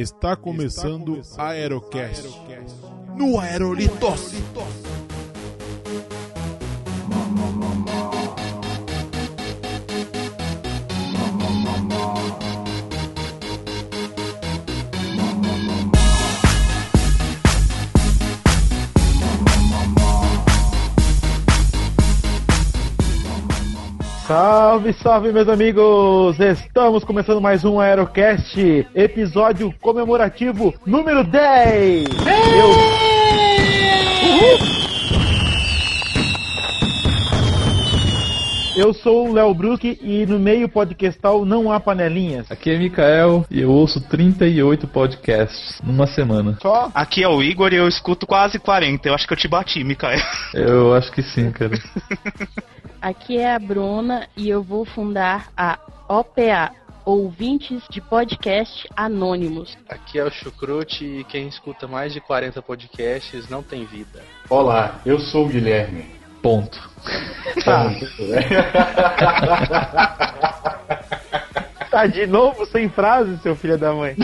Está começando a Aerocast. No Aerolitos. Salve, salve, meus amigos! Estamos começando mais um Aerocast, episódio comemorativo número 10! Eu... Eu sou o Léo Bruschi e no meio podcastal não há panelinhas. Aqui é Mikael e eu ouço 38 podcasts numa semana. Só? Aqui é o Igor e eu escuto quase 40. Eu acho que eu te bati, Mikael. Eu acho que sim, cara. Aqui é a Bruna e eu vou fundar a OPA, Ouvintes de Podcast Anônimos. Aqui é o Chucrute e quem escuta mais de 40 podcasts não tem vida. Olá, eu sou o Guilherme. Ponto. Tá. Tá de novo sem frase, seu filho da mãe.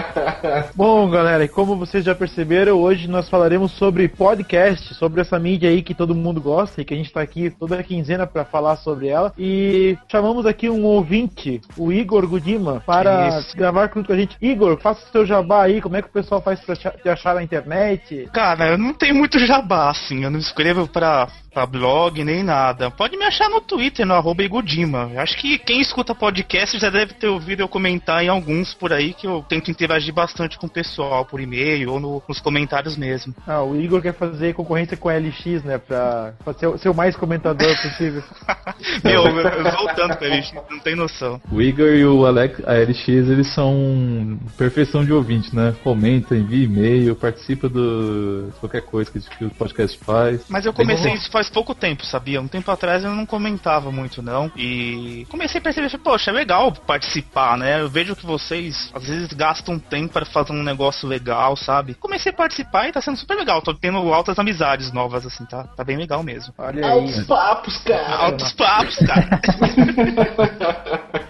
Bom, galera, e como vocês já perceberam, hoje nós falaremos sobre podcast, sobre essa mídia aí que todo mundo gosta e que a gente tá aqui toda quinzena para falar sobre ela. E chamamos aqui um ouvinte, o Igor Gudima, para Isso. gravar junto com a gente. Igor, faça o seu jabá aí, como é que o pessoal faz pra te achar na internet? Cara, eu não tenho muito jabá, assim. Eu não escrevo pra, pra blog nem nada. Pode me achar no Twitter, no arroba Igodima. Acho que quem escuta podcast já deve ter ouvido eu comentar em alguns por aí que eu tento interagir bastante com o pessoal por e-mail ou no- nos comentários mesmo. Ah, o Igor quer fazer concorrência com a LX, né, pra, pra ser, o- ser o mais comentador possível. Meu, eu, eu voltando pra eles, não tem noção. O Igor e o Alex, a LX, eles são perfeição de ouvinte, né? Comenta, envia e-mail, participa do de qualquer coisa que, que o podcast faz. Mas eu comecei isso faz pouco tempo, sabia? Um tempo atrás eu não comentava muito, não. E comecei a perceber, poxa, é legal participar, né? Eu vejo que vocês às vezes gastam tempo para fazer um negócio legal, sabe? Comecei a participar e tá sendo super legal. Tô tendo altas amizades novas, assim, tá? Tá bem legal mesmo. Olha aí. papos, cara. Altos papos, cara.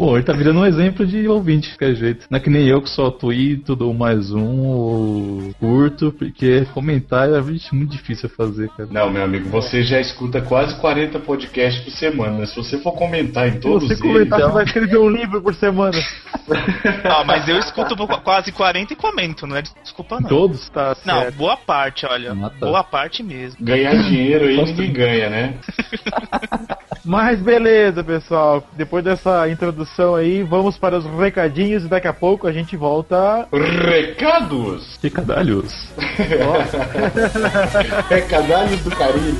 Pô, ele tá virando um exemplo de ouvinte, de qualquer jeito. Não é que nem eu que só tweeto, dou mais um, ou curto, porque comentar é muito difícil fazer, cara. Não, meu amigo, você já escuta quase 40 podcasts por semana. né? Se você for comentar em Se todos você eles, comentar, então. você vai escrever um livro por semana. ah, mas eu escuto qu- quase 40 e comento, não é desculpa não. Todos? Tá Não, certo. boa parte, olha. Ah, tá. Boa parte mesmo. ganhar dinheiro aí ninguém ganha, né? Mas beleza, pessoal. Depois dessa introdução aí, vamos para os recadinhos e daqui a pouco a gente volta. Recados! Recadalhos. Recadalhos do Caribe.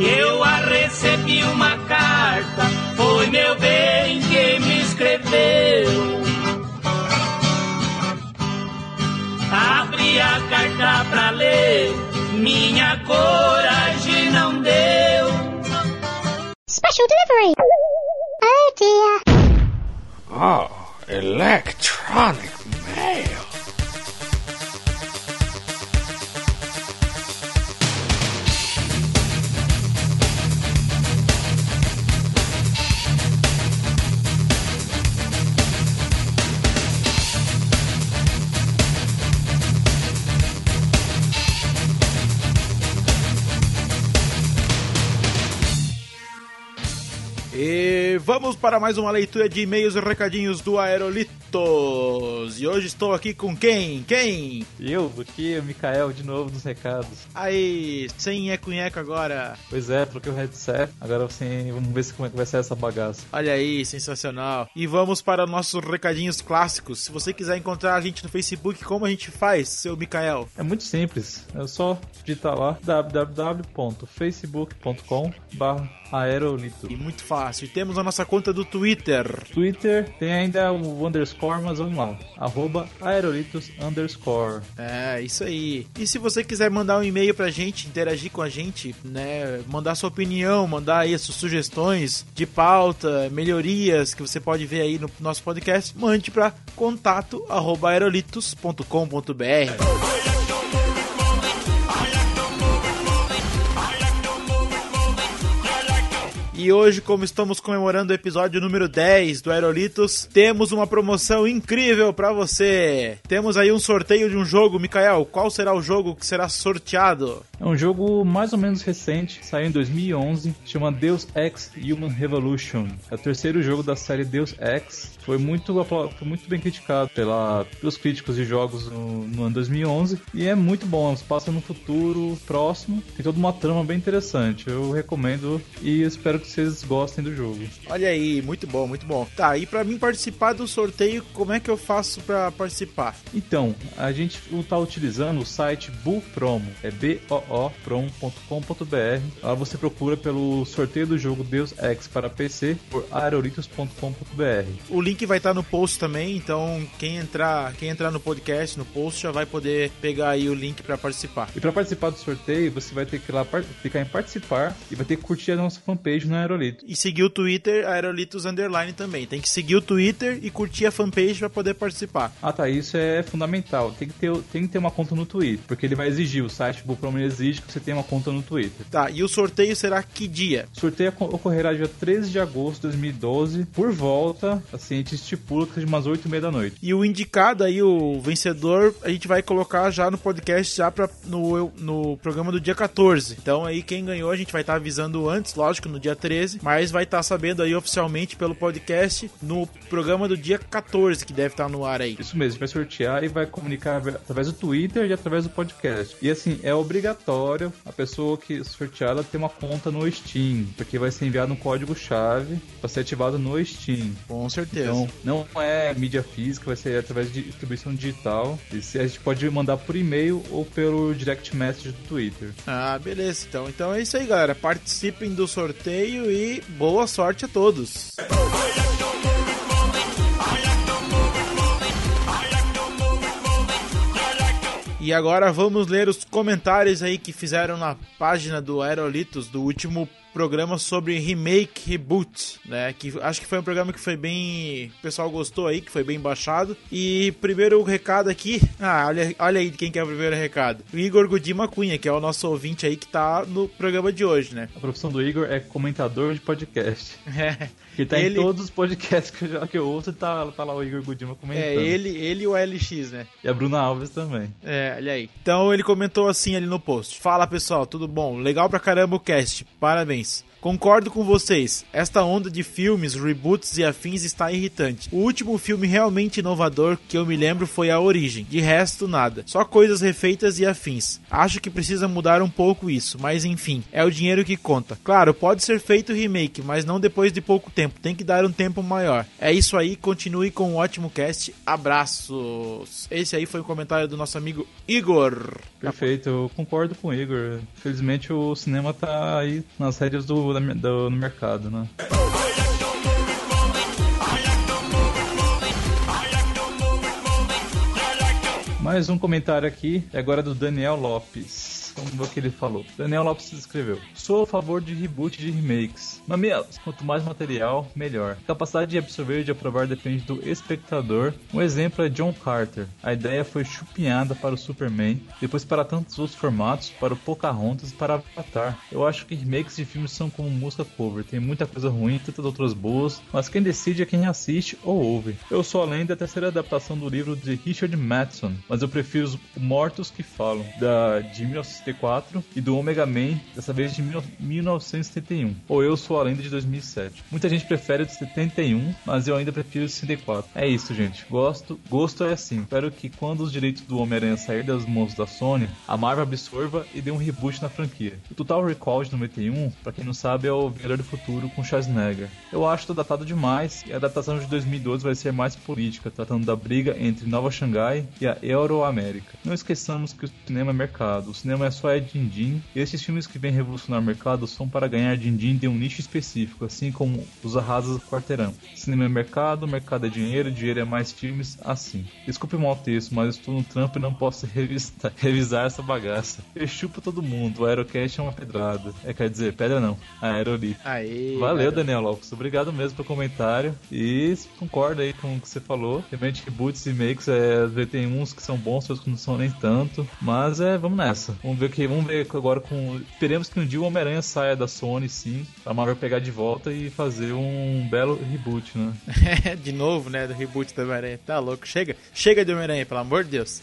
Eu recebi uma carta, foi meu bem quem me escreveu. A carta pra ler, minha coragem não deu. Special delivery. Oh dear. Ah, electronic mail. Vamos para mais uma leitura de e-mails e recadinhos do Aerolitos. E hoje estou aqui com quem? Quem? Eu, aqui, o Mikael, de novo nos recados. Aí, sem eco-nheco agora. Pois é, troquei o headset. Agora assim, vamos ver se, como é que vai ser essa bagaça. Olha aí, sensacional. E vamos para nossos recadinhos clássicos. Se você quiser encontrar a gente no Facebook, como a gente faz, seu Mikael? É muito simples. É só digitar lá www.facebook.com aerolito. E muito fácil. E temos a nossa conta do Twitter. Twitter tem ainda o underscore, mas vamos lá. Arroba aerolitos underscore. É, isso aí. E se você quiser mandar um e-mail pra gente, interagir com a gente, né? Mandar sua opinião, mandar aí suas sugestões de pauta, melhorias que você pode ver aí no nosso podcast, mande pra contato arroba aerolitos.com.br. E hoje, como estamos comemorando o episódio número 10 do Aerolitos, temos uma promoção incrível pra você. Temos aí um sorteio de um jogo, Mikael. Qual será o jogo que será sorteado? É um jogo mais ou menos recente, saiu em 2011, chama Deus Ex Human Revolution. É o terceiro jogo da série Deus Ex. Foi muito, foi muito bem criticado pela, pelos críticos de jogos no, no ano 2011 e é muito bom. Se passa no futuro próximo, tem toda uma trama bem interessante. Eu recomendo e espero que vocês gostem do jogo. Olha aí, muito bom, muito bom. Tá, e pra mim participar do sorteio, como é que eu faço pra participar? Então, a gente está utilizando o site Bullpromo, é b-o-o-prom.com.br. Lá você procura pelo sorteio do jogo Deus Ex para PC por aerolitos.com.br. O link vai estar no post também, então quem entrar, quem entrar no podcast, no post, já vai poder pegar aí o link pra participar. E para participar do sorteio, você vai ter que ir lá clicar em participar e vai ter que curtir a nossa fanpage no Aerolito. E seguir o Twitter, Aerolitos Underline também. Tem que seguir o Twitter e curtir a fanpage pra poder participar. Ah tá, isso é fundamental. Tem que, ter, tem que ter uma conta no Twitter, porque ele vai exigir, o site Bullpromo exige que você tenha uma conta no Twitter. Tá, e o sorteio será que dia? O sorteio oco- ocorrerá dia 13 de agosto de 2012, por volta, assim, a gente estipula que seja umas 8 e meia da noite. E o indicado aí, o vencedor, a gente vai colocar já no podcast, já pra, no, no programa do dia 14. Então aí quem ganhou a gente vai estar avisando antes, lógico, no dia 13, mas vai estar sabendo aí oficialmente pelo podcast no programa do dia 14, que deve estar no ar aí. Isso mesmo, a gente vai sortear e vai comunicar através do Twitter e através do podcast. E assim, é obrigatório a pessoa que sortear ela ter uma conta no Steam, porque vai ser enviado um código-chave para ser ativado no Steam. Com certeza. Então, não é mídia física, vai ser através de distribuição digital. E se a gente pode mandar por e-mail ou pelo direct message do Twitter. Ah, beleza. Então, então é isso aí, galera. Participem do sorteio e boa sorte a todos. E agora vamos ler os comentários aí que fizeram na página do Aerolitos do último programa sobre remake reboot, né? Que acho que foi um programa que foi bem, o pessoal gostou aí, que foi bem baixado. E primeiro recado aqui, ah, olha, olha aí quem que é o primeiro recado. O Igor Godima Cunha, que é o nosso ouvinte aí que tá no programa de hoje, né? A profissão do Igor é comentador de podcast. É. Que tá Ele- em todos os podcasts que eu, já, que eu ouço, tá, tá lá o Igor Gudima comentando. É ele, ele e o LX, né? E a Bruna Alves também. É, olha aí. Então ele comentou assim ali no post: Fala pessoal, tudo bom? Legal pra caramba o cast, parabéns. Concordo com vocês, esta onda de filmes, reboots e afins está irritante. O último filme realmente inovador que eu me lembro foi A Origem, de resto nada. Só coisas refeitas e afins. Acho que precisa mudar um pouco isso, mas enfim, é o dinheiro que conta. Claro, pode ser feito remake, mas não depois de pouco tempo, tem que dar um tempo maior. É isso aí, continue com um ótimo cast. Abraços. Esse aí foi o comentário do nosso amigo Igor. Perfeito, eu concordo com o Igor. Felizmente o cinema tá aí nas rédeas do, do, no mercado, né? Mais um comentário aqui, agora do Daniel Lopes. Vamos ver o que ele falou. Daniel Lopes escreveu: Sou a favor de reboot de remakes. Mamilos, quanto mais material, melhor. Capacidade de absorver e de aprovar depende do espectador. Um exemplo é John Carter. A ideia foi chupinhada para o Superman, depois para tantos outros formatos, para o Pocahontas e para Avatar. Eu acho que remakes de filmes são como música cover. Tem muita coisa ruim, tantas outras boas, mas quem decide é quem assiste ou ouve. Eu sou além da terceira adaptação do livro de Richard Matheson, mas eu prefiro os Mortos que Falam, da, de 19 1984, e do Omega Man, dessa vez de 1971. Ou Eu Sou a Lenda de 2007. Muita gente prefere o de 71, mas eu ainda prefiro o de 64. É isso, gente. Gosto, gosto é assim. Espero que quando os direitos do Homem-Aranha sair das mãos da Sony, a Marvel absorva e dê um reboot na franquia. O Total Recall de 91, pra quem não sabe, é o Vingador do Futuro com Schwarzenegger. Eu acho que datado demais e a adaptação de 2012 vai ser mais política, tratando da briga entre Nova Xangai e a Euroamérica. Não esqueçamos que o cinema é mercado, o cinema é só é din-din, e esses filmes que vêm revolucionar o mercado são para ganhar din-din de um nicho específico, assim como os arrasas do quarteirão. Cinema é mercado, mercado é dinheiro, dinheiro é mais filmes, assim. Desculpe o mau texto, mas estou no trampo e não posso revistar- revisar essa bagaça. Eu chupo todo mundo, o Aerocast é uma pedrada. É, quer dizer, pedra não, a Aerolito. Aê, Valeu, cara. Daniel Lopes. Obrigado mesmo pelo comentário. E concordo aí com o que você falou. Realmente, reboots e makes, é, tem uns que são bons, outros que não são nem tanto. Mas é, vamos nessa. Vamos ver que vamos ver agora com. Esperemos que um dia o Homem-Aranha saia da Sony, sim. Pra Marvel pegar de volta e fazer um belo reboot, né? de novo, né? Do reboot do Homem-Aranha. Tá louco. Chega. Chega de Homem-Aranha, pelo amor de Deus.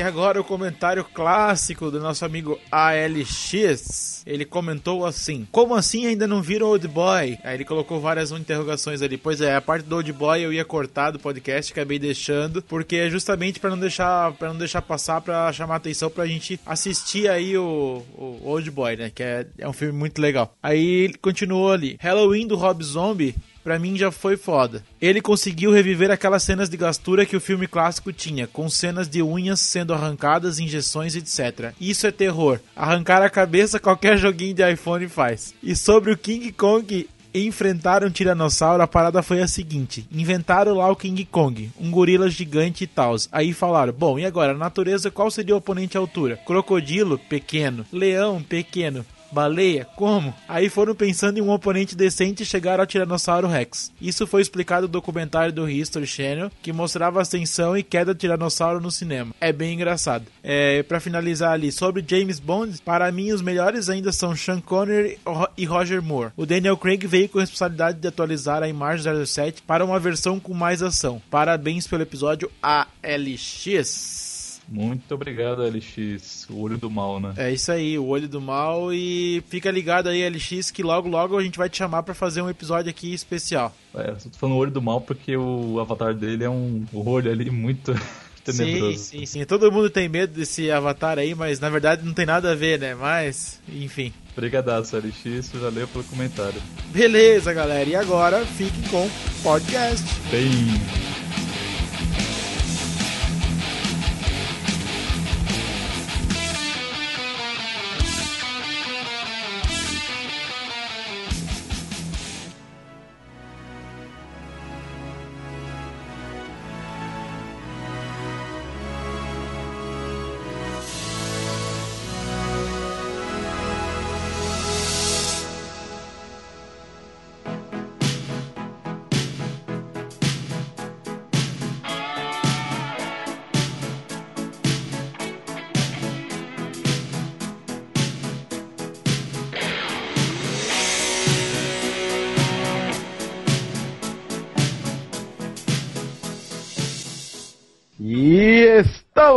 E agora o comentário clássico do nosso amigo ALX. Ele comentou assim: Como assim ainda não viram Old Boy? Aí ele colocou várias interrogações ali. Pois é, a parte do Old Boy eu ia cortar do podcast, acabei deixando, porque é justamente para não deixar para não deixar passar, para chamar atenção pra gente assistir aí o, o Old Boy, né? Que é, é um filme muito legal. Aí ele continuou ali: Halloween do Rob Zombie Pra mim já foi foda. Ele conseguiu reviver aquelas cenas de gastura que o filme clássico tinha, com cenas de unhas sendo arrancadas, injeções, etc. Isso é terror. Arrancar a cabeça qualquer joguinho de iPhone faz. E sobre o King Kong enfrentar um tiranossauro, a parada foi a seguinte: inventaram lá o King Kong, um gorila gigante e tal. Aí falaram: bom, e agora, na natureza, qual seria o oponente à altura? Crocodilo? Pequeno. Leão? Pequeno. Baleia? Como? Aí foram pensando em um oponente decente e chegaram ao Tiranossauro Rex. Isso foi explicado no documentário do History Channel, que mostrava a ascensão e queda do Tiranossauro no cinema. É bem engraçado. É, para finalizar ali, sobre James Bond, para mim os melhores ainda são Sean Connery e Roger Moore. O Daniel Craig veio com a responsabilidade de atualizar a imagem 07 para uma versão com mais ação. Parabéns pelo episódio ALX. Muito obrigado, LX. O olho do mal, né? É isso aí, o olho do mal. E fica ligado aí, LX, que logo logo a gente vai te chamar pra fazer um episódio aqui especial. É, eu tô falando olho do mal porque o avatar dele é um olho ali muito tenebroso. Sim, sim, sim. Todo mundo tem medo desse avatar aí, mas na verdade não tem nada a ver, né? Mas, enfim. Obrigadaço, LX. Valeu pelo comentário. Beleza, galera. E agora fiquem com o podcast. Bem.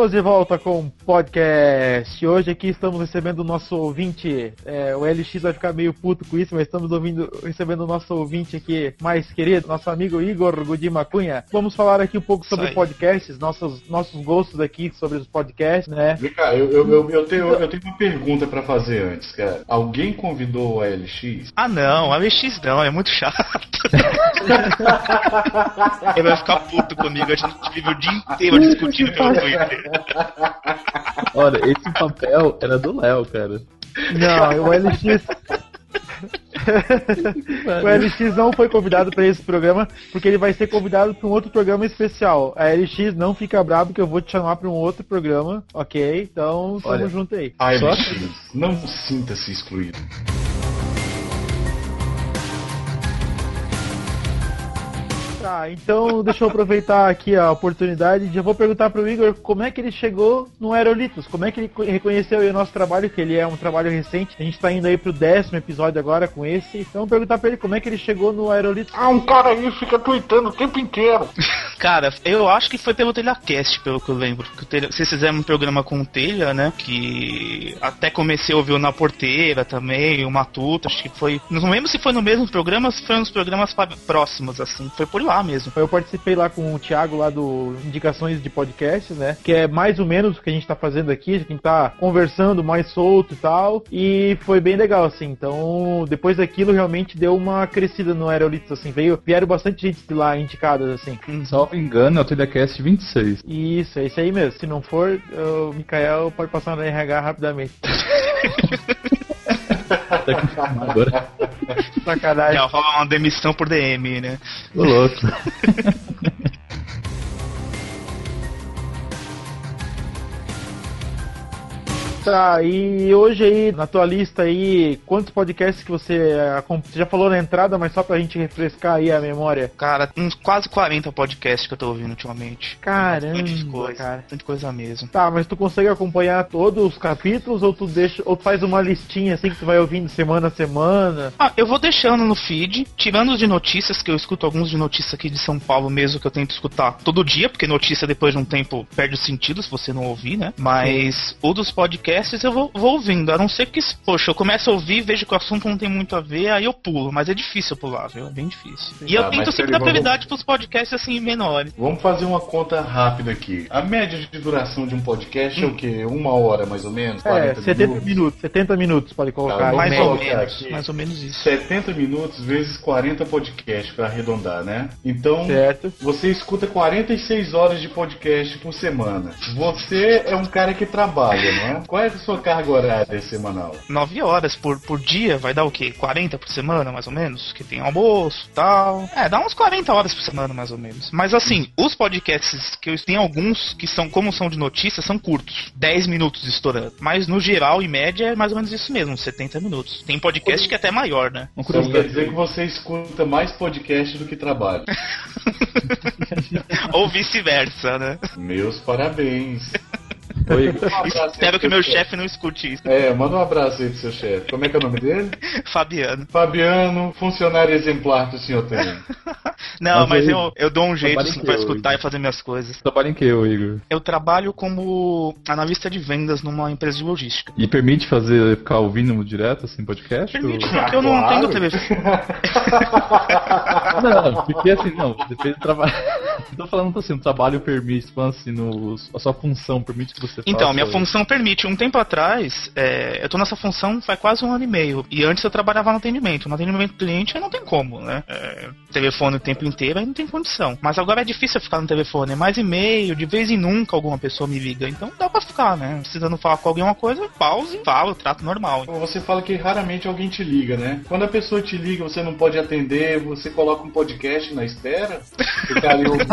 Estamos de volta com o podcast. Hoje aqui estamos recebendo o nosso ouvinte. é, o LX vai ficar meio puto com isso, mas estamos ouvindo, recebendo o nosso ouvinte aqui mais querido, nosso amigo Igor Godima Cunha. Vamos falar aqui um pouco sobre aí. podcasts, nossos, nossos gostos aqui sobre os podcasts, né? Vem cá, eu, eu, eu, eu tenho, eu tenho uma pergunta pra fazer antes, cara. Alguém convidou o LX? Ah não, a MX não, é muito chato. Ele vai ficar puto comigo, a gente vive o dia inteiro discutindo pelo Twitter. Olha, esse papel era do Léo, cara. Não, o LX. o LX não foi convidado para esse programa porque ele vai ser convidado para um outro programa especial. A LX não fica bravo que eu vou te chamar para um outro programa, ok? Então, tamo Olha. junto aí. Só- LX, não sinta-se excluído. Tá, então deixa eu aproveitar aqui a oportunidade e já vou perguntar pro Igor como é que ele chegou no Aerolitos, como é que ele co- reconheceu aí o nosso trabalho, que ele é um trabalho recente, a gente tá indo aí pro décimo episódio agora com esse, então perguntar pra ele como é que ele chegou no Aerolitos. Ah, um cara aí fica tweetando o tempo inteiro. Cara, eu acho que foi pelo TelhaCast, pelo que eu lembro. Que Telha- vocês fizeram um programa com o Telha, né? Que até comecei a ouvir o Na Porteira também, o Matuto. Acho que foi. Não lembro se foi no mesmo programa, se foi nos programas próximos, assim. Foi por lá mesmo. Eu participei lá com o Thiago lá do Indicações de Podcasts, né? Que é mais ou menos o que a gente tá fazendo aqui, a gente tá conversando mais solto e tal. E foi bem legal, assim. Então, depois daquilo realmente deu uma crescida no Aerolitos, assim. Veio, vieram bastante gente de lá indicadas, assim. Salvo engano, é o Telecast 26. Isso, é isso aí mesmo. Se não for, o Mikael pode passar no RH rapidamente. Tá confirmado agora. Sacanagem. Já rola uma demissão por DM, né? Tô louco. Tá, e hoje aí, na tua lista aí, quantos podcasts que você, você já falou na entrada, mas só pra gente refrescar aí a memória. Cara, uns quase 40 podcasts que eu tô ouvindo ultimamente. Caramba, Bastante coisa, cara. bastante coisa mesmo. Tá, mas tu consegue acompanhar todos os capítulos ou tu deixa ou tu faz uma listinha assim que tu vai ouvindo semana a semana? Ah, eu vou deixando no feed, tirando os de notícias, que eu escuto alguns de notícias aqui de São Paulo mesmo, que eu tento escutar todo dia, porque notícia depois de um tempo perde o sentido se você não ouvir, né? Mas o dos podcasts eu vou, vou ouvindo, a não ser que, poxa, eu começo a ouvir, vejo que o assunto não tem muito a ver, aí eu pulo, mas é difícil eu pular, viu? É bem difícil. E eu Ah, tento mas sempre dar vamos- prioridade pros podcasts assim menores. Vamos fazer uma conta rápida aqui. A média de duração de um podcast é o quê? Uma hora mais ou menos? É, 40 70 minutos, 70 minutos pode colocar. Tá, vamos Mais ou menos, aqui. mais ou menos isso. 70 minutos vezes 40 podcasts pra arredondar, né? Então, Certo. você escuta 46 horas de podcast por semana. Você é um cara que trabalha, não é? Qual é a sua carga horária semanal? 9 horas por, por dia, vai dar o quê? 40 por semana, mais ou menos? Que tem almoço e tal. É, dá uns 40 horas por semana, mais ou menos. Mas assim, os podcasts que eu tenho alguns que são, como são de notícias, são curtos. 10 minutos estourando. Mas no geral, em média, é mais ou menos isso mesmo, 70 minutos. Tem podcast que é até maior, né? Então quer dizer que você escuta mais podcast do que trabalha. Ou vice-versa, né? Meus parabéns. Oi, Um Espero que meu chefe não escute isso. É, manda um abraço aí pro seu chefe. Como é que é o nome dele? Fabiano. Fabiano, funcionário exemplar que o senhor tem. Não, Mas mas aí- eu, eu dou um jeito assim, pra escutar Igor? e fazer minhas coisas. trabalha em que, ô Igor? Eu trabalho como analista de vendas numa empresa de logística. E permite fazer, ficar ouvindo direto, assim, podcast? Permite, ou- porque eu não claro. tenho telefone. Não, porque assim, não, depende do trabalho. Tô falando assim, o trabalho permite, assim, no, a sua função permite que você faça. Então, minha função permite. Um tempo atrás, é, eu tô nessa função faz quase um ano e meio. E antes eu trabalhava no atendimento. No atendimento cliente aí não tem como, né? É, telefone o tempo inteiro aí não tem condição. Mas agora é difícil eu ficar no telefone. É mais e-mail, de vez em nunca alguma pessoa me liga. Então dá pra ficar, né? Precisando falar com alguém uma coisa, pause, falo, trato normal. Você fala que raramente alguém te liga, né? Quando a pessoa te liga, você não pode atender, você coloca um podcast na espera, fica ali ouvindo.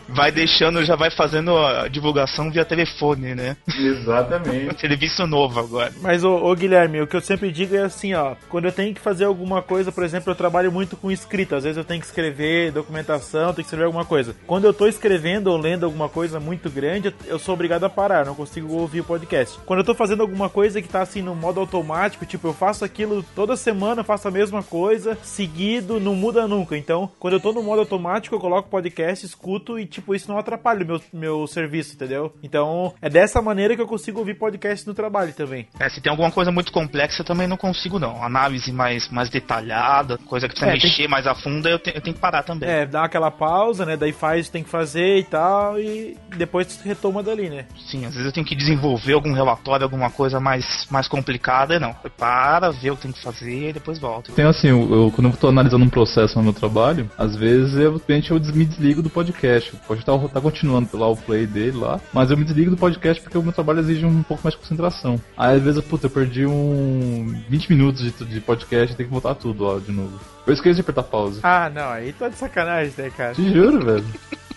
Vai deixando, já vai fazendo a divulgação via telefone, né? Exatamente. Serviço novo agora. Mas, ô, ô, Guilherme, o que eu sempre digo é assim, ó. Quando eu tenho que fazer alguma coisa, por exemplo, eu trabalho muito com escrita. Às vezes eu tenho que escrever documentação, tenho que escrever alguma coisa. Quando eu tô escrevendo ou lendo alguma coisa muito grande, eu- sou obrigado a parar, não consigo ouvir o podcast. Quando eu tô fazendo alguma coisa que tá assim no modo automático, tipo, eu faço aquilo toda semana, faço a mesma coisa, seguido, não muda nunca. Então, quando eu tô no modo automático, eu coloco o podcast, escuto e, tipo, isso não atrapalha o meu, meu serviço, entendeu? Então, é dessa maneira que eu consigo ouvir podcast no trabalho também. É, se tem alguma coisa muito complexa, eu também não consigo, não. Análise mais, mais detalhada, coisa que precisa É, mexer mais a fundo, eu, te- eu tenho que parar também. É, dá aquela pausa, né? Daí faz o que tem que fazer e tal, e depois retoma dali, né? Sim, às vezes eu tenho que desenvolver algum relatório, alguma coisa mais, mais complicada, não. Eu para, ver o que tem que fazer e depois volto. Tem assim, eu, eu- quando eu tô analisando um processo no meu trabalho, às vezes eu, de repente, eu me desligo do podcast. Pode estar tá continuando lá o play dele lá, mas eu me desligo do podcast porque o meu trabalho exige um pouco mais de concentração. Aí às vezes, eu, puta, eu perdi um 20 minutos de, de podcast e tenho que voltar tudo ó, de novo. Eu esqueço de apertar pause. Ah, não, aí tá de sacanagem, né, cara? Te juro, velho.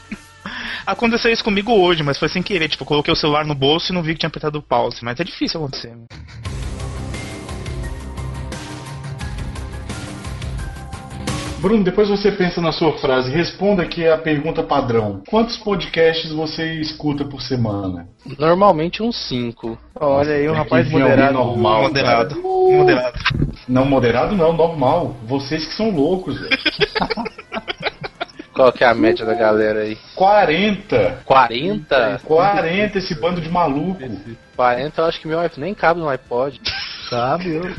Aconteceu isso comigo hoje, mas foi sem querer. Tipo, eu coloquei o celular no bolso e não vi que tinha apertado o pause. Mas é difícil acontecer. Bruno, depois você pensa na sua frase, responda aqui a pergunta padrão. Quantos podcasts você escuta por semana? Normalmente uns 5. Olha aí, um rapaz moderado. normal, Moderado. cara. Moderado. Não, moderado não, normal. Vocês que são loucos, velho. qual que é a média da galera aí. 40! 40? 40 esse bando de maluco. 40 eu acho que meu iPhone nem cabe no iPod. Sabe? Eu...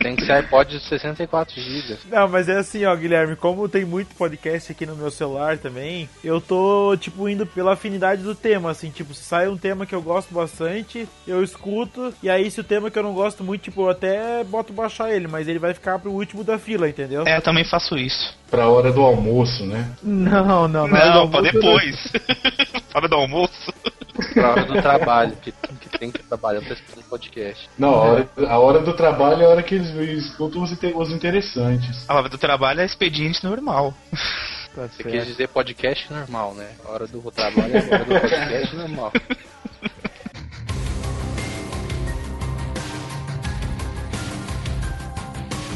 Tem que ser iPod de 64 GB. Não, mas é assim, ó, Guilherme, como tem muito podcast aqui no meu celular também, eu tô, tipo, indo pela afinidade do tema, assim, tipo, se sai um tema que eu gosto bastante, eu escuto, e aí se o tema que eu não gosto muito, tipo, eu até boto baixar ele, mas ele vai ficar pro último da fila, entendeu? É, eu também faço isso. Pra hora do almoço, né? Não, não, Não, do pra depois. Hora do almoço. Pra hora do trabalho, que, que tem que trabalhar pra escutar um podcast. Não, a hora, a hora do trabalho é a hora que eles inte- os interessantes. A hora do trabalho é expediente normal. Tá Você certo. quis dizer podcast normal, né? A hora do trabalho é a hora do podcast normal.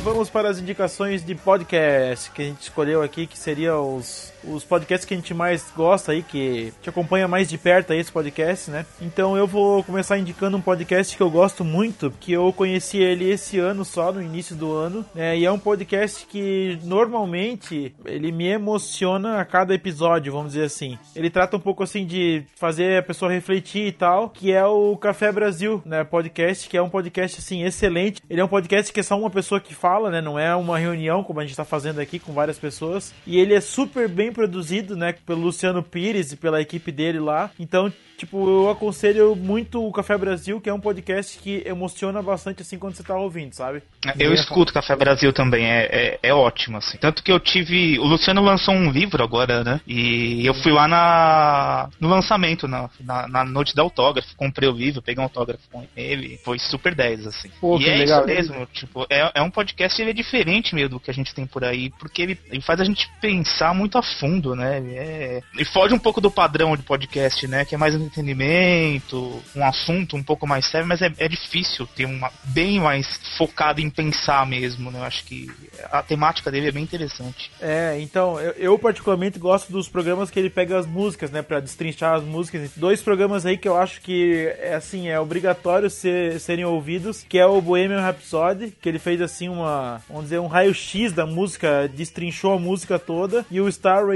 Vamos para as indicações de podcast que a gente escolheu aqui, que seriam os, os podcasts que a gente mais gosta aí, que te acompanha mais de perto aí esse podcast, né? Então eu vou começar indicando um podcast que eu gosto muito, que eu conheci ele esse ano só, no início do ano, né? E é um podcast que normalmente ele me emociona a cada episódio, vamos dizer assim. Ele trata um pouco assim de fazer a pessoa refletir e tal, que é o Café Brasil, né? Podcast, que é um podcast assim excelente. Ele é um podcast que é só uma pessoa que fala, né? Não é uma reunião como a gente tá fazendo aqui com várias pessoas. E ele é super bem produzido, né? Pelo Luciano Pires e pela equipe dele lá. Então, tipo, eu aconselho muito o Café Brasil, que é um podcast que emociona bastante assim quando você tá ouvindo, sabe? Eu escuto Café Brasil também, é, é, é ótimo, assim. Tanto que eu tive. O Luciano lançou um livro agora, né? E eu fui lá na, no lançamento, na, na, na noite da autógrafo. Comprei o livro, peguei um autógrafo com ele. Foi super 10, assim. Pô, e que é legal. isso mesmo, tipo, é, é um podcast ele é diferente meio do que a gente tem por aí, porque ele, ele faz a gente pensar muito a fundo, né? Ele, é, ele foge um pouco do padrão de podcast, né? Que é mais entretenimento, um assunto um pouco mais sério, mas é, é difícil ter uma bem mais focado em pensar mesmo, né? Eu acho que a temática dele é bem interessante. É, então, eu, eu particularmente gosto dos programas que ele pega as músicas, né, Pra destrinchar as músicas. Dois programas aí que eu acho que é assim, é obrigatório ser, serem ouvidos, que é o Bohemian Rhapsody, que ele fez assim uma, vamos dizer, um raio-x da música, destrinchou a música toda, e o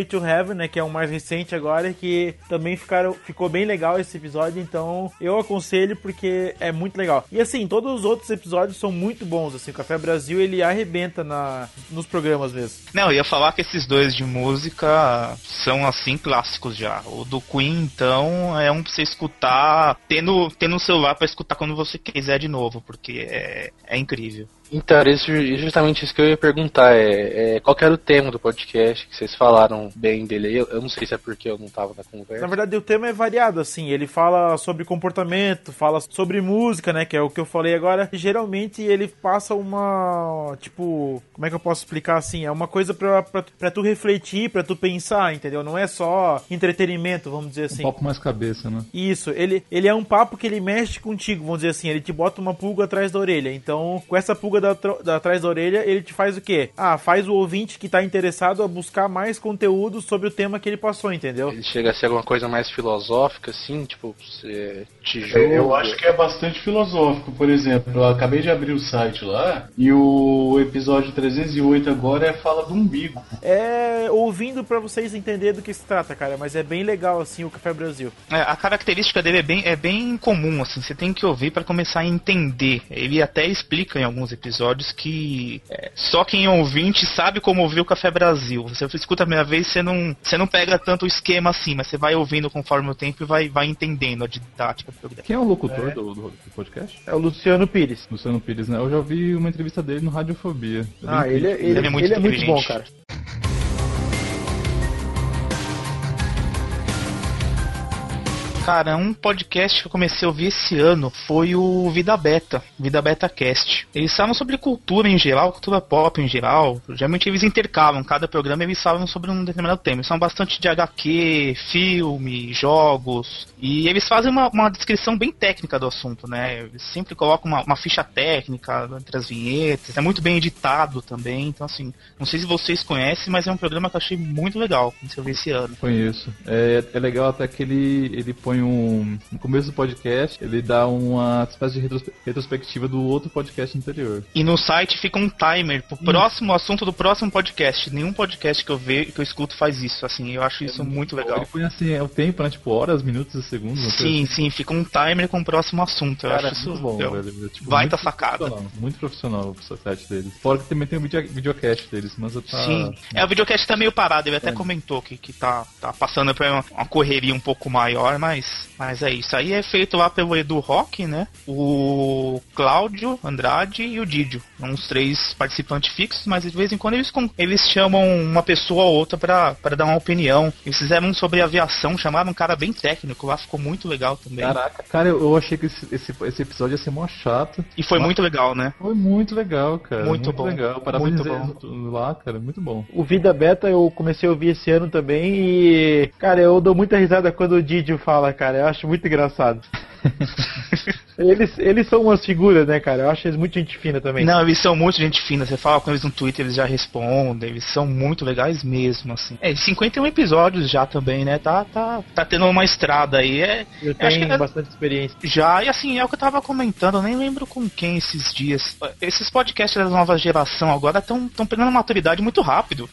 To Heaven, né, que é o mais recente agora, que também ficaram, ficou bem legal esse episódio, então eu aconselho porque é muito legal. E assim, todos os outros episódios são muito bons, assim, o Café Brasil, ele arrebenta na, nos programas mesmo. Não, eu ia falar que esses dois de música são assim clássicos já. O do Queen, então, é um pra você escutar, tendo, tendo um celular pra escutar quando você quiser de novo, porque é, é incrível. Então, era isso- justamente isso que eu ia perguntar. É, é, qual que era o tema do podcast que vocês falaram bem dele aí? Eu, eu não sei se é porque eu não tava na conversa. Na verdade, o tema é variado, assim. Ele fala sobre comportamento, fala sobre música, né? Que é o que eu falei agora. E, geralmente ele passa uma. Tipo. Como é que eu posso explicar assim? É uma coisa pra, pra, pra tu refletir, pra tu pensar, entendeu? Não é só entretenimento, vamos dizer assim. Um papo mais cabeça, né? Isso, ele, ele é um papo que ele mexe contigo, vamos dizer assim, ele te bota uma pulga atrás da orelha. Então, com essa pulga da, tro- da- atrás da orelha, ele te faz o quê? Ah, faz o ouvinte que tá interessado a buscar mais conteúdo sobre o tema que ele passou, entendeu? Ele chega a ser alguma coisa mais filosófica, assim, tipo, você te julga. Eu acho que é bastante filosófico, por exemplo. Eu acabei de abrir o site lá e o episódio 308 agora é fala do umbigo. É ouvindo pra vocês entenderem do que se trata, cara, mas é bem legal assim o Café Brasil. É, a característica dele é bem, é bem comum, assim, você tem que ouvir pra começar a entender. Ele até explica em alguns episódios que é, só quem é ouvinte sabe como ouvir o Café Brasil. Você escuta a primeira vez, você não, você não pega tanto o esquema assim, mas você vai ouvindo conforme o tempo e vai, vai entendendo a didática do programa. Quem é o locutor do, do- do podcast? É o Luciano Pires. Luciano Pires, né? Eu já ouvi uma entrevista dele no Radiofobia. Ah, Bem ele, é- ele, Ele é muito ele é muito bom, cara. Cara, um podcast que eu comecei a ouvir esse ano foi o Vida Beta, Vida Beta Cast. Eles falam sobre cultura em geral, cultura pop em geral. Geralmente eles intercalam, cada programa eles falam sobre um determinado tema. Eles são bastante de HQ, filme, jogos. E eles fazem uma, uma descrição bem técnica do assunto, né? Eles sempre colocam uma, uma ficha técnica entre as vinhetas. É muito bem editado também. Então, assim, não sei se vocês conhecem, mas é um programa que eu achei muito legal. Comecei a ouvir esse ano. Conheço. É, é legal até que ele, ele põe um. No começo do podcast, ele dá uma espécie de retrospe- retrospectiva do outro podcast anterior. E no site fica um timer pro próximo assunto do próximo podcast. Nenhum podcast que eu vejo, que eu escuto faz isso, assim. Eu acho isso muito legal. Ele põe assim, é o tempo, né? Tipo, horas, minutos e segundos. Sim, assim. sim, fica um timer com o próximo assunto. Eu Cara, acho isso muito bom, eu- velho. É, tipo, Baita muito sacada. profissional, Muito profissional o site deles. Fora que também tem o video, videocast deles, mas eu tá. Sim. É, o videocast tá meio parado, ele até comentou que, que tá, tá passando por uma, uma correria um pouco maior, mas, mas é isso. Aí é feito lá pelo Edu Rock, né? O Cláudio Andrade e o Didio. Uns três participantes fixos, mas de vez em quando eles, eles chamam uma pessoa ou outra pra, pra dar uma opinião. Eles fizeram um sobre aviação, chamaram um cara bem técnico lá, ficou muito legal também. Caraca, cara, eu, eu achei que esse, esse, esse episódio ia ser mó chato. E foi Mas muito legal, né? Foi muito legal, cara. Muito bom. legal. Parabéns Muito bom. lá, cara. Muito bom. O Vida Beta eu comecei a ouvir esse ano também e, cara, eu dou muita risada quando o Didio fala, cara. Eu acho muito engraçado. eles, eles são umas figuras, né, cara? Eu acho eles muito gente fina também. Não, eles são muito gente fina. Você fala com eles no Twitter, eles já respondem. Eles são muito legais mesmo, assim. É, 51 episódios já também, né? Tá, tá, tá tendo uma estrada aí. É, Eu tenho que- bastante experiência. já, e assim, é o que eu tava comentando, eu nem lembro com quem esses dias. Esses podcasts da nova geração agora estão pegando maturidade muito rápido.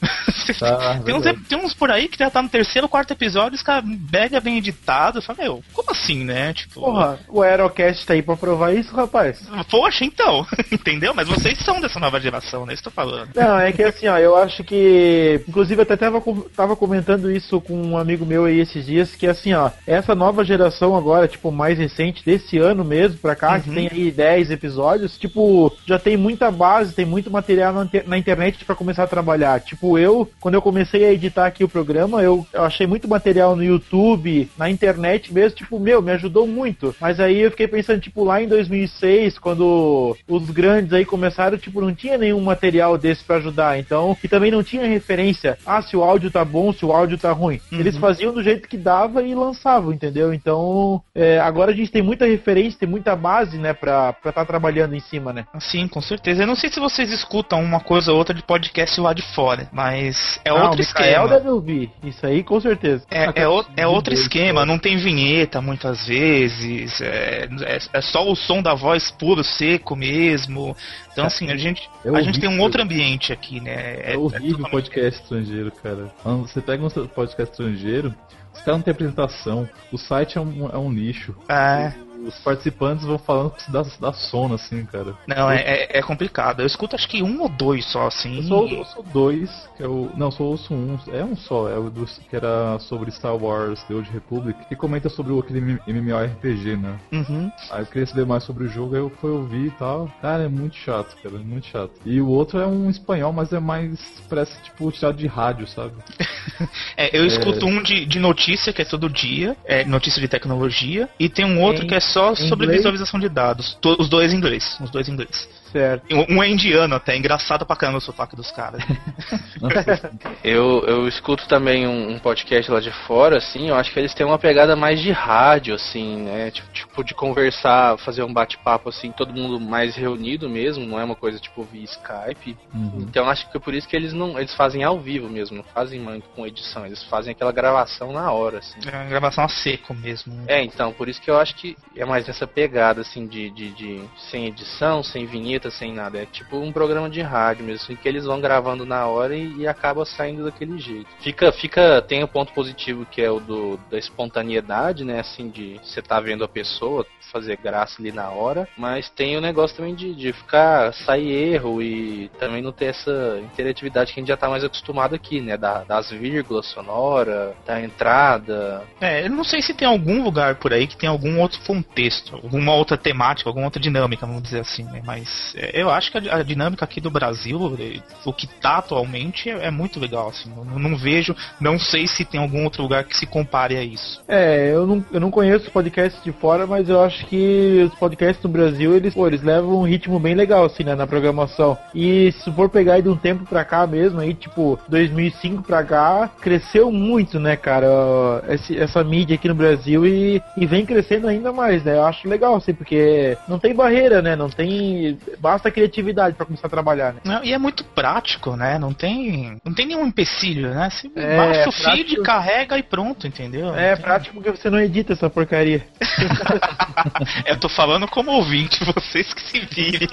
Tá, tem, uns, tem uns por aí que já tá no terceiro, quarto episódio, os caras mega bem editado. Fala, meu, como assim, né? Tipo. Porra, o Aerocast tá aí pra provar isso, rapaz. Poxa, então, entendeu? Mas vocês são dessa nova geração, né? Isso que eu tô falando. Não, é que assim, ó, eu acho que. Inclusive, eu até tava, tava comentando isso com um amigo meu aí esses dias, que assim, ó, essa nova geração agora, tipo, mais recente, desse ano mesmo pra cá, que Uhum. tem aí 10 episódios, tipo, já tem muita base, tem muito material na, na internet pra começar a trabalhar. Tipo, eu, quando eu comecei a editar aqui o programa, eu, eu achei muito material no YouTube, na internet mesmo, tipo, meu, me ajudou muito. Mas aí eu fiquei pensando, tipo, lá em 2006, quando os grandes aí começaram, tipo, não tinha nenhum material desse pra ajudar. Então, e também não tinha referência, ah, se o áudio tá bom, se o áudio tá ruim. Eles faziam do jeito que dava e lançavam, entendeu? Então, é, agora a gente tem muita referência, tem muita base, né, pra estar tá trabalhando em cima, né? Sim, com certeza. Eu não sei se vocês escutam uma coisa ou outra de podcast lá de fora, mas é Ah, outro esquema. deve ouvir. Isso aí, com certeza. É, é, o- é outro esquema, não tem vinheta muitas vezes, é, é, é só o som da voz puro, seco mesmo. Então, assim, a gente, É a gente tem um outro ambiente aqui, né? É, horrível podcast estrangeiro, cara. Quando você pega um podcast estrangeiro, os caras não tem apresentação, o site é um, é um lixo. É. Os participantes vão falando que se dá, dá sono, assim, cara. Não, é, é, é complicado. Eu escuto acho que um ou dois só, assim. Eu sou, eu sou dois, que é o. Não, sou ouço um. É um só, é o do, que era sobre Star Wars The Old Republic, que comenta sobre o, aquele MMORPG, né? Uhum. Aí eu queria saber mais sobre o jogo, aí eu fui ouvir e tal. Cara, é muito chato, cara, é muito chato. E o outro é um espanhol, mas é mais. parece tipo tirado de rádio, sabe? É, eu escuto um de, de notícia, que é todo dia, é notícia de tecnologia, e tem um outro que é só sobre inglês? visualização de dados. Os dois em inglês. Os dois em inglês. Certo. Um um é indiano até, engraçado pra caramba o sotaque dos caras. Eu, eu escuto também um, um podcast lá de fora, assim, eu acho que eles têm uma pegada mais de rádio, assim, né? Tipo, tipo de conversar, fazer um bate-papo, assim, todo mundo mais reunido mesmo, não é uma coisa tipo via Skype. Uhum. Então acho que é por isso que eles não. Eles fazem ao vivo mesmo, não fazem muito com edição, eles fazem aquela gravação na hora, assim. É uma gravação a seco mesmo. É, então, por isso que eu acho que é mais nessa pegada, assim, de, de, de- sem edição, sem vinheta, sem nada. É tipo um programa de rádio mesmo, assim, que eles vão gravando na hora e, e acaba saindo daquele jeito. Fica, fica, tem o ponto positivo que é o do, da espontaneidade, né, assim, de você tá vendo a pessoa fazer graça ali na hora, mas tem o negócio também de, de ficar, sair erro e também não ter essa interatividade que a gente já tá mais acostumado aqui, né, da- das vírgulas sonora, da entrada, É, eu não sei se tem algum lugar por aí que tem algum outro contexto, alguma outra temática, alguma outra dinâmica, vamos dizer assim, né? Mas é, eu acho que a, a dinâmica aqui do Brasil, eh, o que tá atualmente, é, é muito legal, assim. Eu não, não vejo, não sei se tem algum outro lugar que se compare a isso. É, eu não, eu não conheço podcasts de fora, mas eu acho acho que os podcasts no Brasil, eles, pô, eles levam um ritmo bem legal, assim, né, na programação. E se for pegar aí de um tempo pra cá mesmo, aí, tipo, 2005 pra cá, cresceu muito, né, cara, esse- essa mídia aqui no Brasil e, e vem crescendo ainda mais, né? Eu acho legal, assim, porque não tem barreira, né? Não tem. Basta criatividade pra começar a trabalhar, né? Não, e é muito prático, né? Não tem, não tem nenhum empecilho, né? Você É, baixa o feed, prático. carrega e pronto, entendeu? É tem- prático porque você não edita essa porcaria. Eu tô falando como ouvinte, vocês que se virem.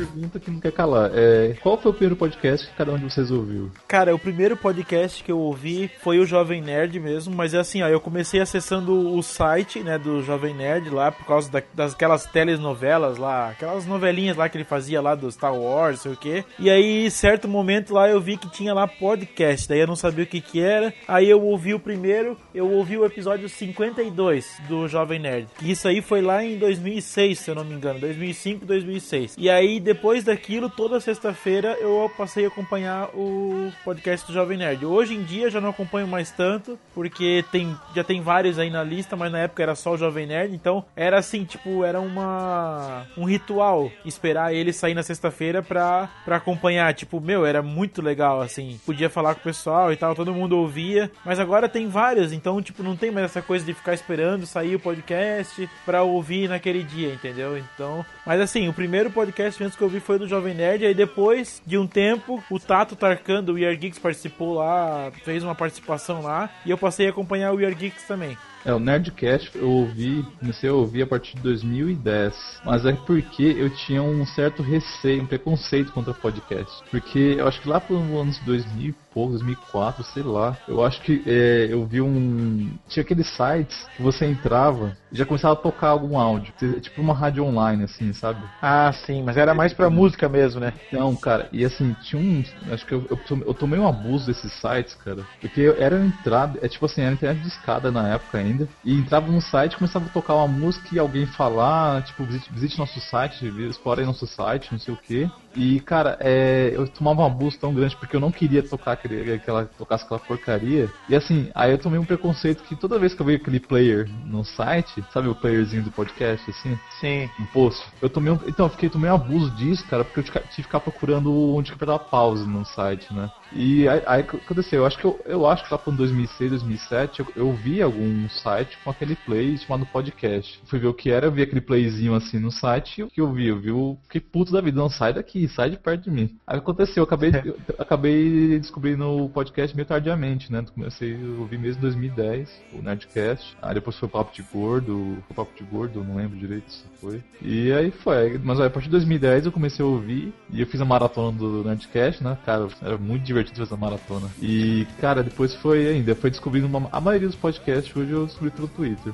Pergunta que não quer calar. É, qual foi o primeiro podcast que cada um de vocês ouviu? Cara, o primeiro podcast que eu ouvi foi o Jovem Nerd mesmo, mas é assim, ó, eu comecei acessando o site, né, do Jovem Nerd lá, por causa da, daquelas telenovelas lá, aquelas novelinhas lá que ele fazia lá do Star Wars, sei o quê. E aí, certo momento lá, eu vi que tinha lá podcast, daí eu não sabia o que que era, aí eu ouvi o primeiro, eu ouvi o episódio 52 do Jovem Nerd, que isso aí foi lá em 2006, se eu não me engano, 2005, 2006. E aí, depois daquilo, toda sexta-feira eu passei a acompanhar o podcast do Jovem Nerd. Hoje em dia já não acompanho mais tanto, porque tem, já tem vários aí na lista, mas na época era só o Jovem Nerd, então era assim, tipo, era uma um ritual esperar ele sair na sexta-feira pra, pra acompanhar. Tipo, meu, era muito legal, assim. Podia falar com o pessoal e tal, todo mundo ouvia, mas agora tem vários, então, tipo, não tem mais essa coisa de ficar esperando sair o podcast pra ouvir naquele dia, entendeu? Então, mas assim, o primeiro podcast mesmo que eu vi foi do Jovem Nerd, aí depois de um tempo, o Tato Tarkan do We Are Geeks participou lá, fez uma participação lá, e eu passei a acompanhar o We Are Geeks também. É, o Nerdcast eu ouvi, comecei a ouvir a partir de 2010. Mas é porque eu tinha um certo receio, um preconceito contra podcast. Porque eu acho que lá pelos anos 2000 e pouco, 2004, sei lá, eu acho que é, eu vi um. Tinha aqueles sites que você entrava e já começava a tocar algum áudio. Tipo uma rádio online, assim, sabe? Ah, sim, mas era mais pra música mesmo, né? Não, cara, e assim, tinha um. Acho que eu, eu, tom- eu tomei um abuso desses sites, cara. Porque era entrada, é tipo assim, era internet de escada na época ainda. E entrava num site, começava a tocar uma música e alguém falar, tipo, visite, visite nosso site, explore nosso site, não sei o que. E, cara, é, eu tomava um abuso tão grande porque eu não queria tocar aquele, aquela, tocasse aquela porcaria. E assim, aí eu tomei um preconceito que toda vez que eu vejo aquele player no site, sabe o playerzinho do podcast, assim? Sim. no post. Eu tomei um, então, eu fiquei tomei um abuso disso, cara, porque eu tive que ficar procurando onde que apertar pause no site, né? E aí, aí o que aconteceu? Eu acho que eu, eu acho que lá por 2006, 2007, eu, eu vi algum site com aquele play chamado podcast. Fui ver o que era, eu vi aquele playzinho assim no site e o que eu vi? Eu vi o que puto da vida, não sai daqui, sai de perto de mim. Aí aconteceu, eu acabei, eu acabei descobrindo o podcast meio tardiamente, né? Comecei a ouvir mesmo em 2010, o Nerdcast. Aí depois foi o Papo de Gordo, foi o Papo de Gordo, não lembro direito se foi. E aí foi. Mas a partir de 2010 eu comecei a ouvir e eu fiz a maratona do Nerdcast, né? Cara, era muito divertido fazer a maratona. E, cara, depois foi ainda, foi descobrindo uma, a maioria dos podcasts hoje eu descobri pelo Twitter.